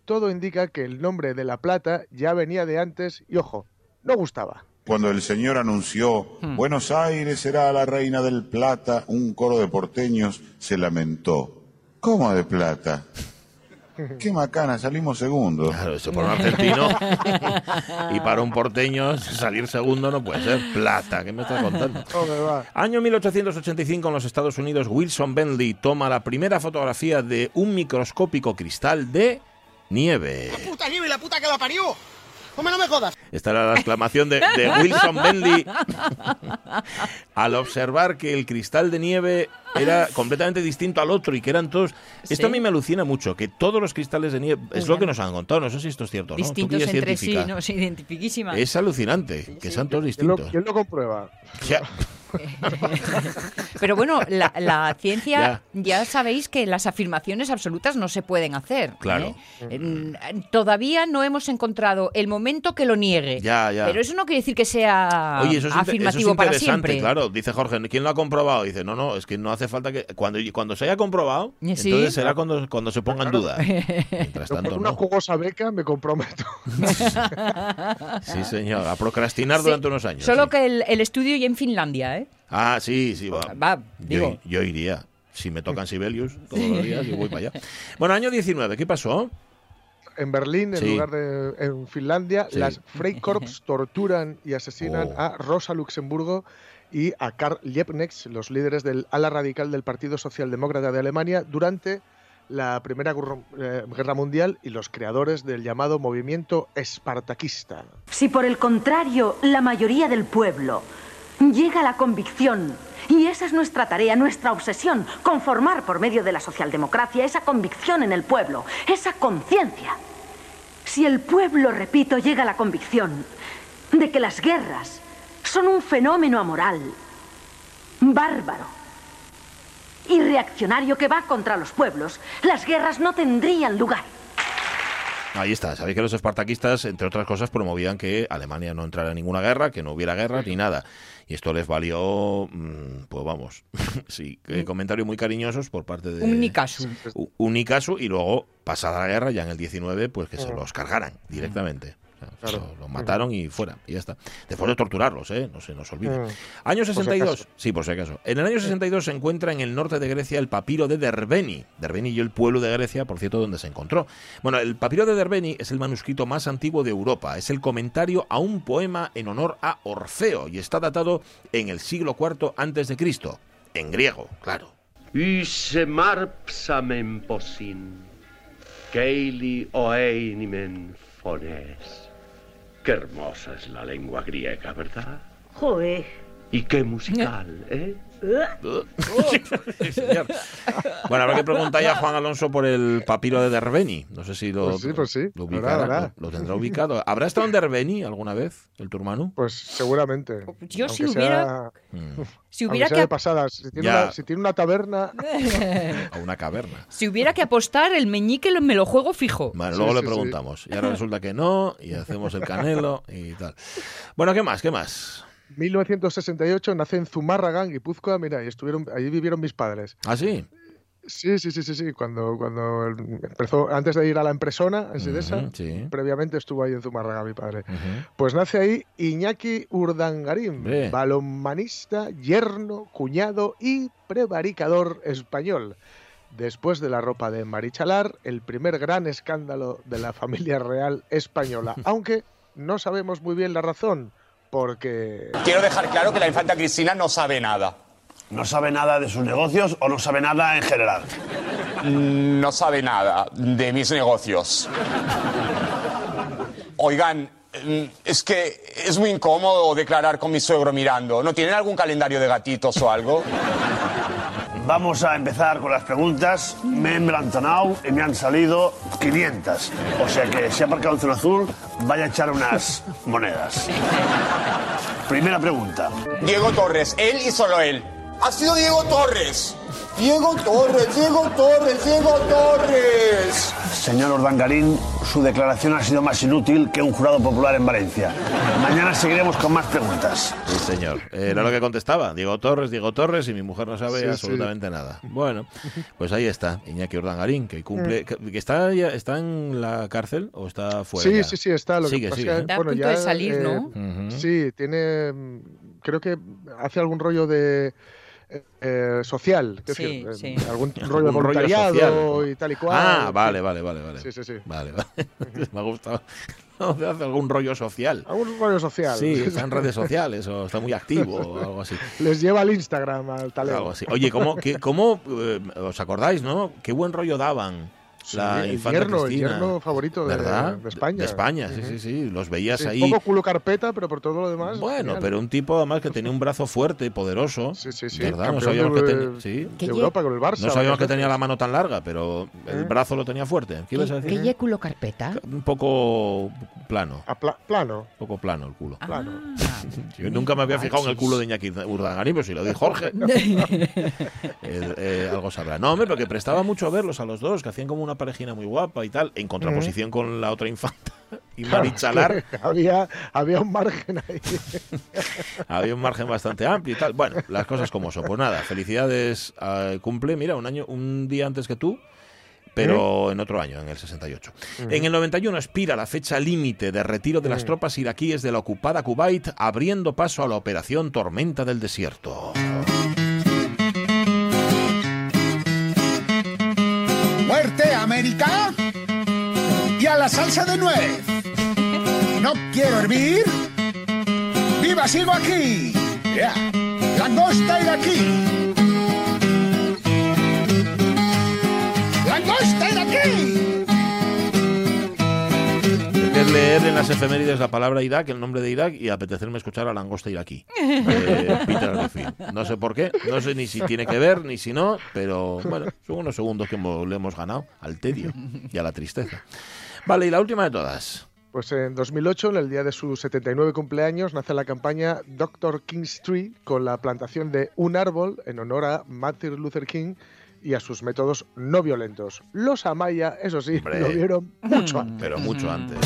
todo indica que el nombre de la Plata ya venía de antes y, ojo, no gustaba. Cuando el señor anunció hmm. Buenos Aires será la reina del plata, un coro de porteños se lamentó. ¿Cómo de plata? Qué macana, salimos segundo. Claro, eso por un argentino y para un porteño salir segundo no puede ser plata. ¿Qué me estás contando? Año 1885 en los Estados Unidos, Wilson Bentley toma la primera fotografía de un microscópico cristal de nieve. ¡La puta nieve, la puta que la parió! ¡Hombre, no me jodas! Esta era la exclamación de, Wilson Bentley al observar que el cristal de nieve era completamente distinto al otro y que eran todos... Esto a mí me alucina mucho, que todos los cristales de nieve... Es lo que nos han contado, no sé si esto es cierto. ¿no? Distintos entre sí, no, identifiquísima. Es alucinante, que sean todos distintos. ¿Quién lo, comprueba? Pero bueno, la, ciencia, ya. sabéis que las afirmaciones absolutas no se pueden hacer. ¿eh? Claro. Todavía no hemos encontrado el momento que lo niegue. Ya, ya. Pero eso no quiere decir que sea afirmativo para siempre. Claro, dice Jorge, ¿quién lo ha comprobado? Dice, no, no, es que no hace falta que. Cuando, cuando se haya comprobado, entonces será cuando, cuando se ponga en duda. Mientras tanto, por una jugosa beca me comprometo. sí, señor, a procrastinar durante unos años. Solo que el, el estudio ya en Finlandia, ¿eh? Ah, sí, sí, va. digo. Yo, iría. Si me tocan Sibelius todos los días, yo voy para allá. Bueno, año 19, ¿qué pasó? En Berlín, en lugar de en Finlandia, las Freikorps torturan y asesinan oh. a Rosa Luxemburgo y a Karl Liebknecht, los líderes del ala radical del Partido Socialdemócrata de Alemania, durante la Primera eh, Guerra Mundial y los creadores del llamado movimiento espartaquista. Si por el contrario la mayoría del pueblo llega la convicción. Y esa es nuestra tarea, nuestra obsesión, conformar por medio de la socialdemocracia esa convicción en el pueblo, esa conciencia. Si el pueblo, repito, llega a la convicción de que las guerras son un fenómeno amoral, bárbaro y reaccionario que va contra los pueblos, las guerras no tendrían lugar. Ahí está. Sabéis que los espartaquistas, entre otras cosas, promovían que Alemania no entrara en ninguna guerra, que no hubiera guerra ni nada. Y esto les valió, mm, pues vamos, sí, mm. comentarios muy cariñosos por parte de... Un Nicasu. Un Nicasu y luego, pasada la guerra, ya en el 19, pues que se los cargaran directamente. Lo, mataron y fuera, y ya está. Después de torturarlos, ¿eh? No se nos olvide. Mm. Año 62, sí, por si acaso. En el año 62 se encuentra en el norte de Grecia el papiro de Derbeni. Derbeni y el pueblo de Grecia, por cierto, donde se encontró. Bueno, el papiro de Derbeni es el manuscrito más antiguo de Europa. Es el comentario a un poema en honor a Orfeo y está datado en el siglo IV antes de Cristo, en griego, claro. Keili oeinimen fones. Qué hermosa es la lengua griega, ¿verdad? Joder. Y qué musical, ¿eh? Bueno, habrá que preguntar ya a Juan Alonso por el papiro de Derbeni. No sé si lo, pues sí, pues sí. lo, ubicará, Lo, tendrá ubicado. ¿Habrá estado en Derbeni alguna vez, el turmano? Pues seguramente. Yo si hubiera... Mm. Si hubiera que... pasadas. Si tiene, una, si tiene, una, taberna... o una caverna. Si hubiera que apostar, el meñique me lo juego fijo. Bueno, luego le preguntamos. Y ahora resulta que no, y hacemos el canelo y tal. Bueno, ¿qué más? ¿Qué más? 1968 nace en Zumárraga, en Guipúzcoa, mira, y estuvieron, allí vivieron mis padres. ¿Ah, sí? Sí, sí, sí, sí, sí. Cuando, cuando empezó, antes de ir a la empresona en Sidesa, previamente estuvo ahí en Zumárraga mi padre. Pues nace ahí Iñaki Urdangarín, balonmanista, yerno, cuñado y prevaricador español. Después de la ropa de Marichalar, el primer gran escándalo de la familia real española, aunque no sabemos muy bien la razón porque... Quiero dejar claro que la infanta Cristina no sabe nada. ¿No sabe nada de sus negocios o no sabe nada en general? Mm, no sabe nada de mis negocios. Oigan, mm, es que es muy incómodo declarar con mi suegro mirando. ¿No tienen algún calendario de gatitos o algo? Vamos a empezar con las preguntas. Me he emblantonado y me han salido 500. O sea que si ha aparcado en zona azul, vaya a echar unas monedas. Primera pregunta. Diego Torres, él y solo él. Ha sido Diego Torres. Diego Torres, Diego Torres, Diego Torres. Señor Ordangarín, su declaración ha sido más inútil que un jurado popular en Valencia. Mañana seguiremos con más preguntas. Sí, señor. Era lo que contestaba. Diego Torres, Diego Torres, y mi mujer no sabe absolutamente nada. Bueno, pues ahí está, Iñaki Ordangarín, que cumple. Mm. Que, está, ya, ¿Está en la cárcel o está fuera? Sí, sí, sí, está. Lo sigue, sigue. Está a punto de salir, ¿no? Eh, sí, tiene. Creo que hace algún rollo de eh, social, sí, sí. algún rollo de voluntariado y tal y cual. Ah, vale, vale, vale, vale. Sí, sí, sí. Vale, vale. Me ha gustado. hace algún rollo social. Algún rollo social. Sí, está en redes sociales o está muy activo o algo así. Les lleva al Instagram al talento. Algo así. Oye, ¿cómo, qué, cómo eh, os acordáis, no? Qué buen rollo daban la el yerno, favorito de, España. De España, sí, sí, sí. Los veías ahí. Un poco culo carpeta, pero por todo lo demás. Bueno, pero un tipo además que tenía un brazo fuerte, y poderoso. Sí, sí, sí. ¿Verdad? No sabíamos que tenía. Sí. Europa con el Barça. No sabíamos que tenía la mano tan larga, pero el ¿Eh? brazo lo tenía fuerte. ¿Qué ibas a decir? ¿Qué culo carpeta? Un poco plano. plano. Un poco plano el culo. Plano. Yo nunca me había fijado en el culo de Iñaki Urdangarín, pero si lo dijo Jorge. Eh, algo sabrá. No, hombre, porque prestaba mucho a verlos a los dos, que hacían como una parejina muy guapa y tal, en contraposición con la otra infanta y Marichalar. había, había un margen ahí. había un margen bastante amplio y tal. Bueno, las cosas como son. Pues nada, felicidades. cumple, mira, un año, un día antes que tú pero en otro año, en el 68. En el 91 expira la fecha límite de retiro de las tropas iraquíes de la ocupada Kuwait, abriendo paso a la operación Tormenta del Desierto. Y a la salsa de nuez. No quiero hervir. ¡Viva, sigo aquí! Yeah. Langosta y aquí. Leer en las efemérides la palabra Irak, el nombre de Irak, y apetecerme escuchar a Langosta iraquí. Eh, No sé por qué, no sé ni si tiene que ver, ni si no, pero bueno, son unos segundos que le hemos ganado al tedio y a la tristeza. Vale, y la última de todas. Pues en 2008, en el día de su 79 cumpleaños, nace la campaña Dr. King's Tree con la plantación de un árbol en honor a Martin Luther King y a sus métodos no violentos. Los Amaya, eso sí, lo vieron mucho antes. Pero mucho antes.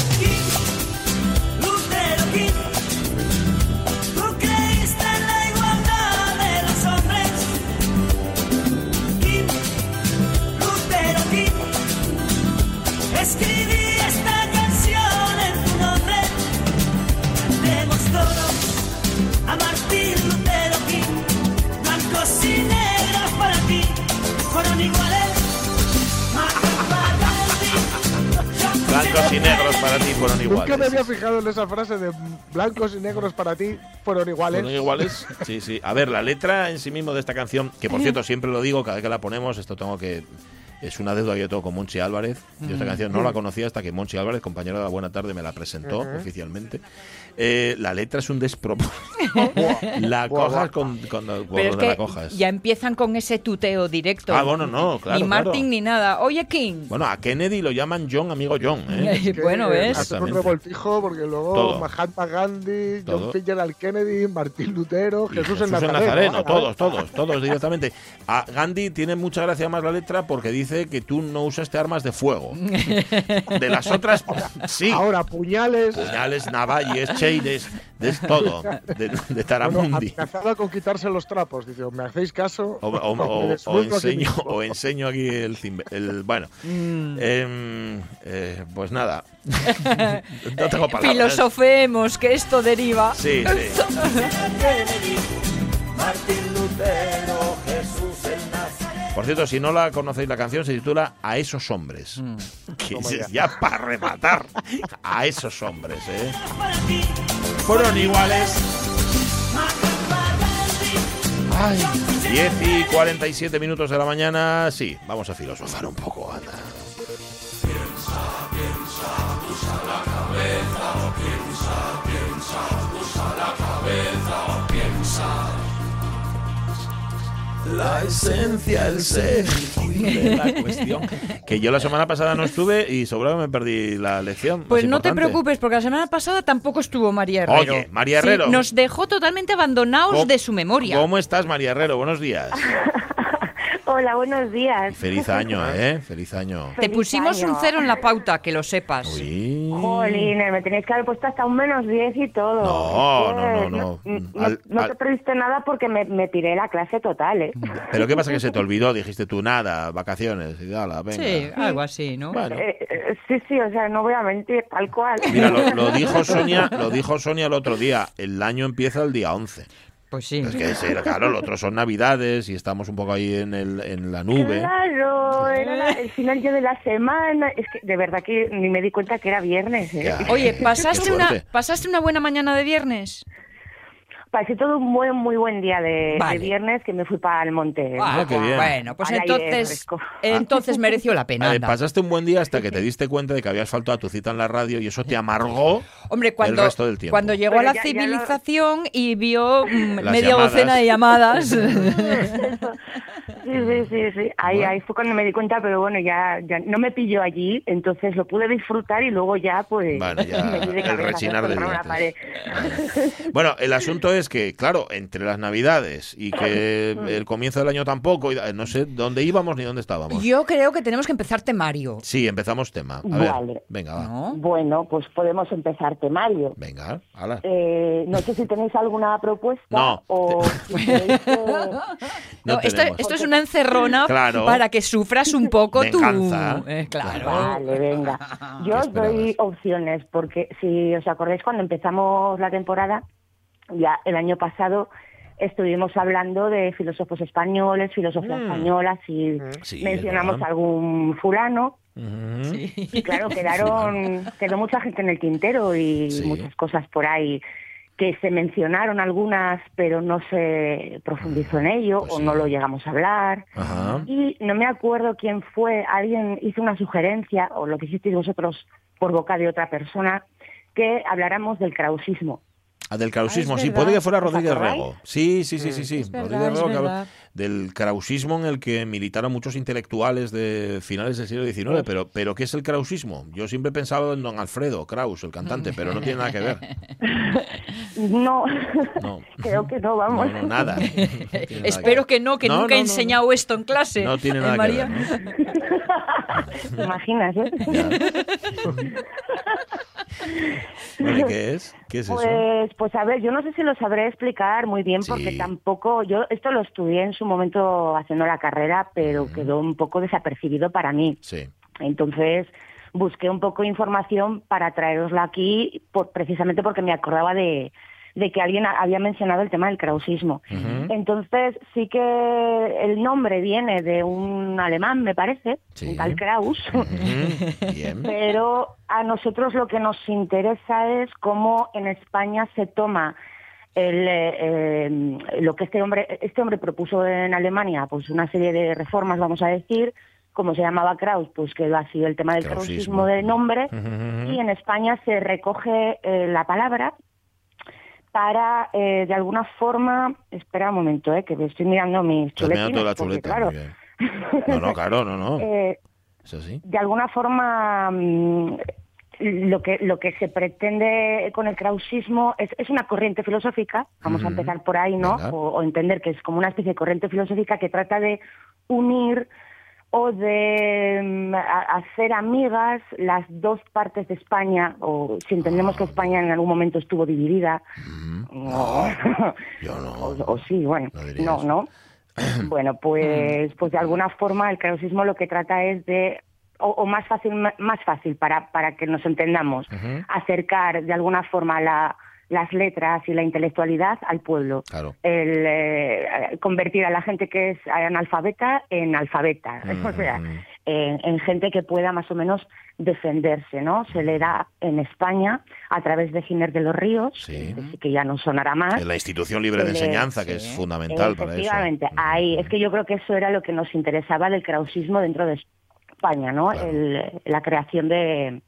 Blancos y negros para ti fueron iguales. Nunca me había fijado en esa frase de blancos y negros para ti fueron iguales. ¿Fueron iguales? Sí, sí. A ver, la letra en sí mismo de esta canción, que por cierto siempre lo digo, cada vez que la ponemos, esto tengo que es una deuda que yo tengo con Monchi Álvarez. Yo esta canción no la conocía hasta que Monchi Álvarez, compañero de la Buena Tarde, me la presentó oficialmente. Eh, la letra es un despropósito. la cojas con, cuando, la cojas. Ya empiezan con ese tuteo directo. Ah, bueno, no, claro. Ni Martin ni nada. Oye, King. Bueno, a Kennedy lo llaman John, amigo John. ¿eh? bueno, ¿ves? Hace un revoltijo porque luego Mahatma Gandhi, John Fitzgerald Kennedy, Martín Lutero, Jesús, en Nazareno. todos, todos, todos directamente. A Gandhi tiene mucha gracia más la letra porque dice que tú no usaste armas de fuego. De las otras, sí. Ahora, puñales. Puñales, navalles, de todo, de, de Taramundi. Bueno, con quitarse los trapos, dice, ¿me hacéis caso? O, enseño, o enseño aquí el, el bueno, mm. em, eh, pues nada. no tengo palabras. Filosofemos que esto deriva. Sí, sí. Martín Lutero, Jesús por cierto, si no la conocéis, la canción se titula A esos hombres. Mm. Que ya. para rematar. A esos hombres, ¿eh? Fueron iguales. Ay, 10 y 47 minutos de la mañana. Sí, vamos a filosofar un poco, anda. Piensa, piensa, usa la cabeza, piensa, piensa, usa la cabeza, piensa la esencia, el ser la cuestión. Que yo la semana pasada no estuve y sobre me perdí la lección. Pues no te preocupes, porque la semana pasada tampoco estuvo María Herrero. Oye, María Herrero. nos dejó totalmente abandonados de su memoria. ¿Cómo estás, María Herrero? Buenos días. Hola, buenos días. Feliz año, ¿eh? Feliz año. Te pusimos un cero en la pauta, que lo sepas. Uy. Jolín, me tenéis que haber puesto hasta un menos 10 y todo. No, no, no. No, no, te perdiste nada porque me, me, tiré la clase total, ¿eh? ¿Pero qué pasa que se te olvidó? Dijiste tú nada, vacaciones y venga. Sí, algo así, ¿no? Eh, eh, sí, sí, o sea, no voy a mentir, tal cual. Mira, lo, lo, dijo Sonia, lo dijo Sonia el otro día. El año empieza el día 11. Pues sí. Es que claro, lo otro son navidades y estamos un poco ahí en, el, en la nube. Claro, era el final de la semana. Es que de verdad que ni me di cuenta que era viernes. ¿eh? Oye, ¿pasaste una, ¿pasaste una buena mañana de viernes? Pasé todo un buen, muy buen día de, viernes que me fui para el monte. Ah, qué bien. Bueno, pues entonces, entonces mereció la pena. pasaste un buen día hasta que te diste cuenta de que habías faltado a tu cita en la radio y eso te amargó Hombre, cuando, el resto del tiempo. Cuando llegó a la civilización y vio mm, media docena de llamadas. sí, sí, sí, sí. Ahí, ahí fue cuando me di cuenta, pero bueno, ya, ya no me pilló allí, entonces lo pude disfrutar y luego ya pues bueno, ya me el rechinar de Bueno, el asunto es es que, claro, entre las Navidades y que el comienzo del año tampoco, no sé dónde íbamos ni dónde estábamos. Yo creo que tenemos que empezar temario. Sí, empezamos tema. A ver, venga, va. Bueno, pues podemos empezar temario. Venga, hala. Eh, no sé si tenéis alguna propuesta. No. O no, esto, esto, es una encerrona para que sufras un poco tu... Eh, claro. Vale, venga. Yo os doy opciones, porque si os acordáis cuando empezamos la temporada, ya el año pasado estuvimos hablando de filósofos españoles, filósofas mm. españolas y mencionamos algún fulano. Y claro, quedaron, quedó mucha gente en el tintero y muchas cosas por ahí que se mencionaron algunas, pero no se profundizó en ello pues o no lo llegamos a hablar. Y no me acuerdo quién fue, alguien hizo una sugerencia, o lo que hicisteis vosotros por boca de otra persona, que habláramos del krausismo. Ah, del krausismo, ah, sí, puede que fuera Rodríguez Rego. Sí, sí, sí, sí, sí. Rodríguez Rego, del krausismo en el que militaron muchos intelectuales de finales del siglo XIX, pero, pero ¿qué es el krausismo? Yo siempre he pensado en don Alfredo Kraus, el cantante, pero no tiene nada que ver. No, creo que no, vamos. No, nada. Espero que, no, que nunca he enseñado esto en clase. No tiene nada que ver. ¿Te imaginas, eh? ¿Qué es? ¿Qué es pues, eso? Pues a ver, yo no sé si lo sabré explicar muy bien porque tampoco, yo esto lo estudié en su momento haciendo la carrera, pero quedó un poco desapercibido para mí. Sí. Entonces busqué un poco de información para traerosla aquí, por, precisamente porque me acordaba de, de que alguien había mencionado el tema del krausismo. Entonces, sí que el nombre viene de un alemán, me parece, un tal Kraus, pero a nosotros lo que nos interesa es cómo en España se toma el, eh, lo que este hombre este hombre propuso en Alemania, pues una serie de reformas, vamos a decir, como se llamaba Kraus, pues quedó así el tema del krausismo. de nombre, y en España se recoge eh, la palabra para, eh, de alguna forma, espera un momento, eh, que estoy mirando mis chuletines. la chuleta, claro. No, no, claro, no, no. Eh, De alguna forma, mm, lo que lo que se pretende con el krausismo es, es una corriente filosófica, vamos a empezar por ahí, ¿no? o, entender que es como una especie de corriente filosófica que trata de unir o de mm, hacer amigas las dos partes de España, o si entendemos que España en algún momento estuvo dividida, o, sí, bueno, no, no. bueno, pues, pues de alguna forma el krausismo lo que trata es de o, más fácil más fácil para para que nos entendamos acercar de alguna forma la las letras y la intelectualidad al pueblo. El eh, convertir a la gente que es analfabeta en alfabeta. O sea, en, gente que pueda más o menos defenderse, ¿no? Se le da en España a través de Giner de los Ríos, que ya no sonará más. En la institución libre de enseñanza, que es fundamental para eso. Efectivamente, ahí es que yo creo que eso era lo que nos interesaba del krausismo dentro de España, ¿no? la creación de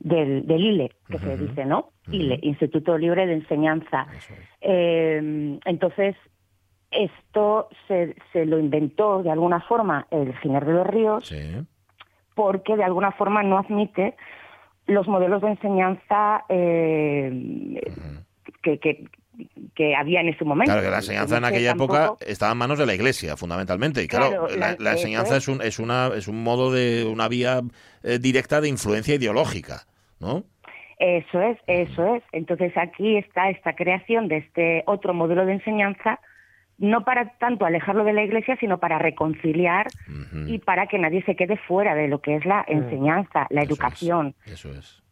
del, del ILE, que se dice, ¿no? ILE, Instituto Libre de Enseñanza. Eh, entonces, esto se, se, lo inventó de alguna forma el Giner de los Ríos, porque de alguna forma no admite los modelos de enseñanza eh, que, que, que había en ese momento. Claro, que la enseñanza en aquella época estaba en manos de la Iglesia, fundamentalmente. Y claro, la, enseñanza es. un, es, una, es un modo de, una vía eh, directa de influencia ideológica, ¿no? Eso es, eso es. Entonces aquí está esta creación de este otro modelo de enseñanza, no para tanto alejarlo de la Iglesia, sino para reconciliar y para que nadie se quede fuera de lo que es la mm. enseñanza, la educación. eso es.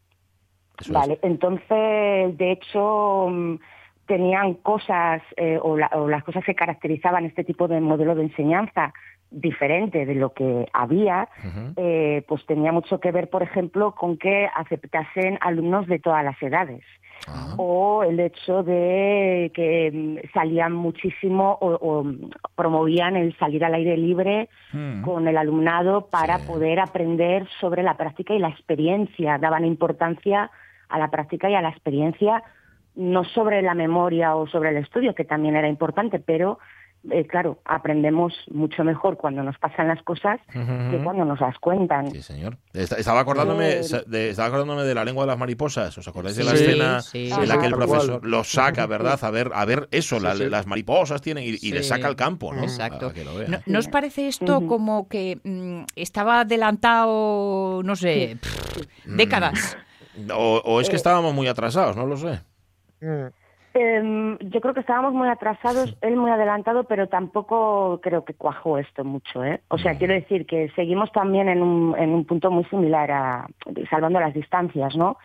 vale, entonces, de hecho mm, tenían cosas eh, o, las cosas que caracterizaban este tipo de modelo de enseñanza diferente de lo que había, eh, pues tenía mucho que ver, por ejemplo, con que aceptasen alumnos de todas las edades. Ah. O el hecho de que mm, salían muchísimo o, promovían el salir al aire libre hmm. con el alumnado para poder aprender sobre la práctica y la experiencia. Daban importancia a la práctica y a la experiencia no sobre la memoria o sobre el estudio, que también era importante, pero eh, claro, aprendemos mucho mejor cuando nos pasan las cosas que cuando nos las cuentan. Sí, señor. Estaba acordándome, de, estaba acordándome de la lengua de las mariposas. ¿Os acordáis de la escena en la que el profesor lo saca, verdad? A ver, a ver eso, las mariposas tienen y, le saca al campo, ¿no? Exacto. ¿No, os parece esto como que mm, estaba adelantado, no sé, décadas? o es que eh. estábamos muy atrasados, no lo sé. Em, yo creo que estábamos muy atrasados, él muy adelantado, pero tampoco creo que cuajó esto mucho. ¿eh? O sea, quiero decir que seguimos también en un, en un punto muy similar a salvando las distancias, ¿no?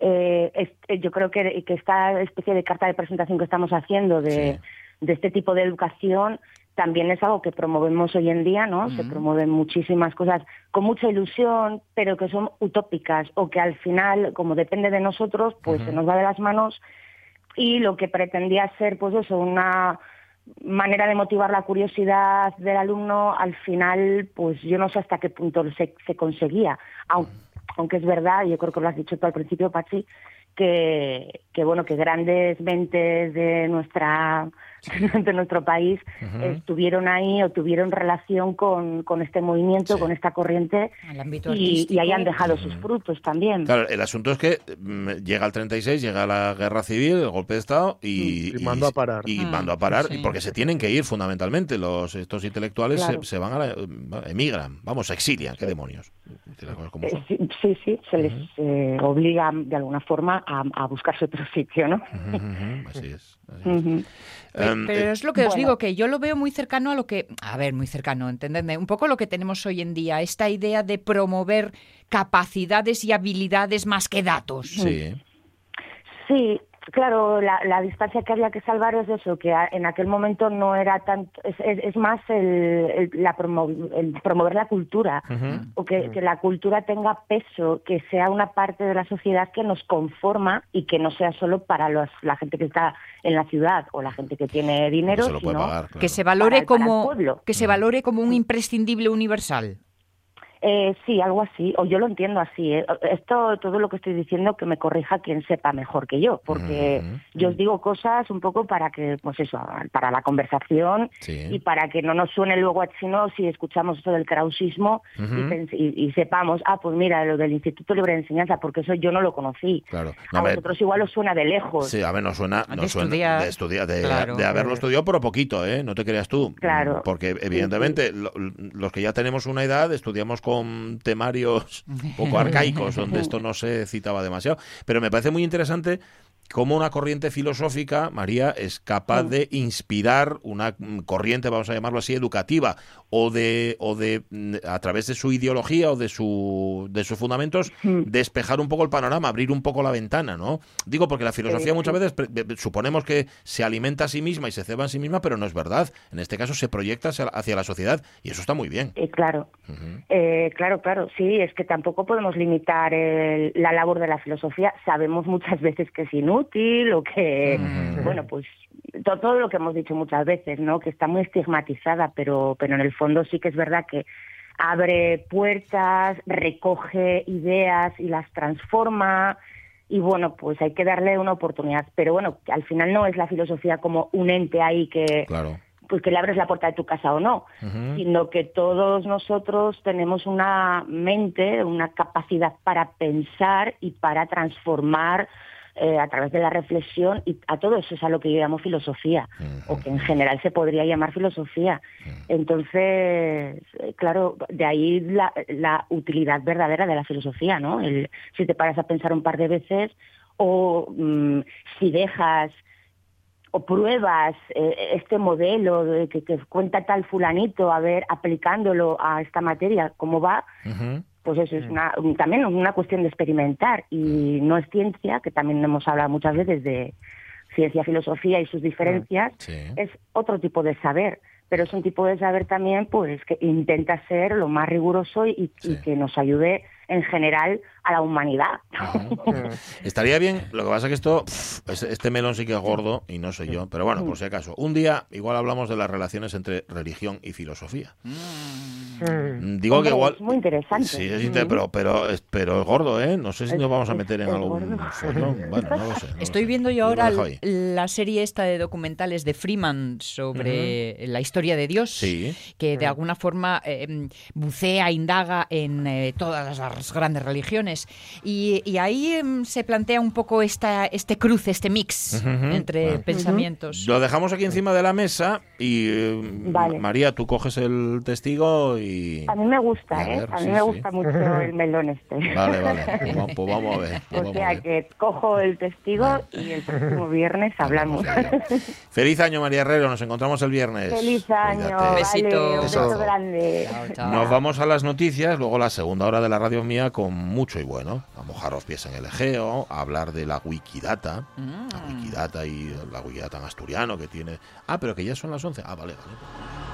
Eh, eh, yo creo que, que, esta especie de carta de presentación que estamos haciendo de, de este tipo de educación también es algo que promovemos hoy en día, ¿no? Se promueven muchísimas cosas con mucha ilusión, pero que son utópicas o que al final, como depende de nosotros, pues se nos va de las manos y lo que pretendía ser pues eso, una manera de motivar la curiosidad del alumno, al final pues yo no sé hasta qué punto se, se conseguía, aunque, es verdad, yo creo que lo has dicho tú al principio, Pachi, que, que bueno, que grandes mentes de nuestra de nuestro país estuvieron ahí o tuvieron relación con, con este movimiento, con esta corriente y, y, hayan dejado sus frutos también. Claro, el asunto es que mm, llega el 36, llega la guerra civil, el golpe de Estado y, y mando a parar. Y, mando a parar, porque se tienen que ir fundamentalmente. los Estos intelectuales se, van a la, emigran, vamos, se exilian, qué demonios. Eh, sí, sí, se les eh, obliga de alguna forma a, a buscarse otro sitio, ¿no? Así es. Pero, eh, es lo que os digo, que yo lo veo muy cercano a lo que, a ver, muy cercano, entendedme, un poco lo que tenemos hoy en día, esta idea de promover capacidades y habilidades más que datos. Sí. Sí, Claro, la, distancia que había que salvar es eso, que en aquel momento no era tanto, es, más el, la promover la cultura, o que, la cultura tenga peso, que sea una parte de la sociedad que nos conforma y que no sea solo para los, la gente que está en la ciudad o la gente que tiene dinero, sino que se valore como que se valore como un imprescindible universal. Eh, sí, algo así, o yo lo entiendo así. ¿eh? Esto, todo lo que estoy diciendo, que me corrija quien sepa mejor que yo, porque yo os digo cosas un poco para que, pues eso, para la conversación y para que no nos suene luego a chino si escuchamos esto del krausismo y, sepamos, ah, pues mira, lo del Instituto Libre de Enseñanza, porque eso yo no lo conocí. Claro. a, vosotros igual os suena de lejos. Sí, a ver, nos suena, de estudiar, de, de, haberlo estudiado, pero poquito, ¿eh? No te creas tú. Claro. Porque evidentemente los que ya tenemos una edad estudiamos con con temarios un poco arcaicos, donde esto no se citaba demasiado. Pero me parece muy interesante cómo una corriente filosófica, María, es capaz de inspirar una corriente, vamos a llamarlo así, educativa, o de, o de mm, a través de su ideología o de su de sus fundamentos, despejar un poco el panorama, abrir un poco la ventana, ¿no? Digo porque la filosofía muchas veces suponemos que se alimenta a sí misma y se ceba en sí misma, pero no es verdad. En este caso se proyecta hacia, la sociedad y eso está muy bien. Eh, claro, eh, claro, claro. Sí, es que tampoco podemos limitar la labor de la filosofía. Sabemos muchas veces que es inútil útil o que, bueno, pues todo, lo que hemos dicho muchas veces, ¿no? Que está muy estigmatizada, pero, pero en el fondo sí que es verdad que abre puertas, recoge ideas y las transforma. Y bueno, pues hay que darle una oportunidad. Pero bueno, al final no es la filosofía como un ente ahí que, claro pues que le abres la puerta de tu casa o no, sino que todos nosotros tenemos una mente, una capacidad para pensar y para transformar eh, a través de la reflexión y a todo eso es a lo que yo llamo filosofía, o que en general se podría llamar filosofía. Entonces, eh, claro, de ahí la, la, utilidad verdadera de la filosofía, ¿no? El, si te paras a pensar un par de veces o mm, si dejas o pruebas eh, este modelo de que, cuenta tal fulanito, a ver, aplicándolo a esta materia, cómo va, pues eso es mm. una, también una cuestión de experimentar y no es ciencia, que también hemos hablado muchas veces de ciencia, filosofía y sus diferencias, es otro tipo de saber, pero es un tipo de saber también pues que intenta ser lo más riguroso y, y que nos ayude en general a la humanidad. Estaría bien, lo que pasa es que esto, este melón sí que es gordo y no sé yo, pero bueno, por si acaso, un día igual hablamos de las relaciones entre religión y filosofía. Mm. Digo que igual... Es muy interesante. Sí, pero, pero, pero es gordo, ¿eh? No sé si nos vamos a meter en algún... Bueno, no lo sé. Estoy viendo yo ahora la serie esta de documentales de Freeman sobre la historia de Dios, que de alguna forma eh, bucea, indaga en eh, todas las grandes religiones. Y, ahí em, se plantea un poco esta, este cruce, este mix entre pensamientos. Lo dejamos aquí encima de la mesa y em, María, tú coges el testigo y... A mí me gusta, ¿eh? A mí me gusta mucho el melón este. Vale, vale. Pues, pues vamos a ver. Pues o sea que cojo el testigo y el próximo viernes hablamos. Feliz año, María Herrero. Nos encontramos el viernes. Feliz año. Besito. un beso grande. Nos vamos a las noticias, luego la segunda hora de la radio mía con mucho bueno. A mojar los pies en el Egeo, a hablar de la Wikidata, la mm. Wikidata y la Wikidata en asturiano que tiene... Ah, pero que ya son las 11. Ah, vale, vale.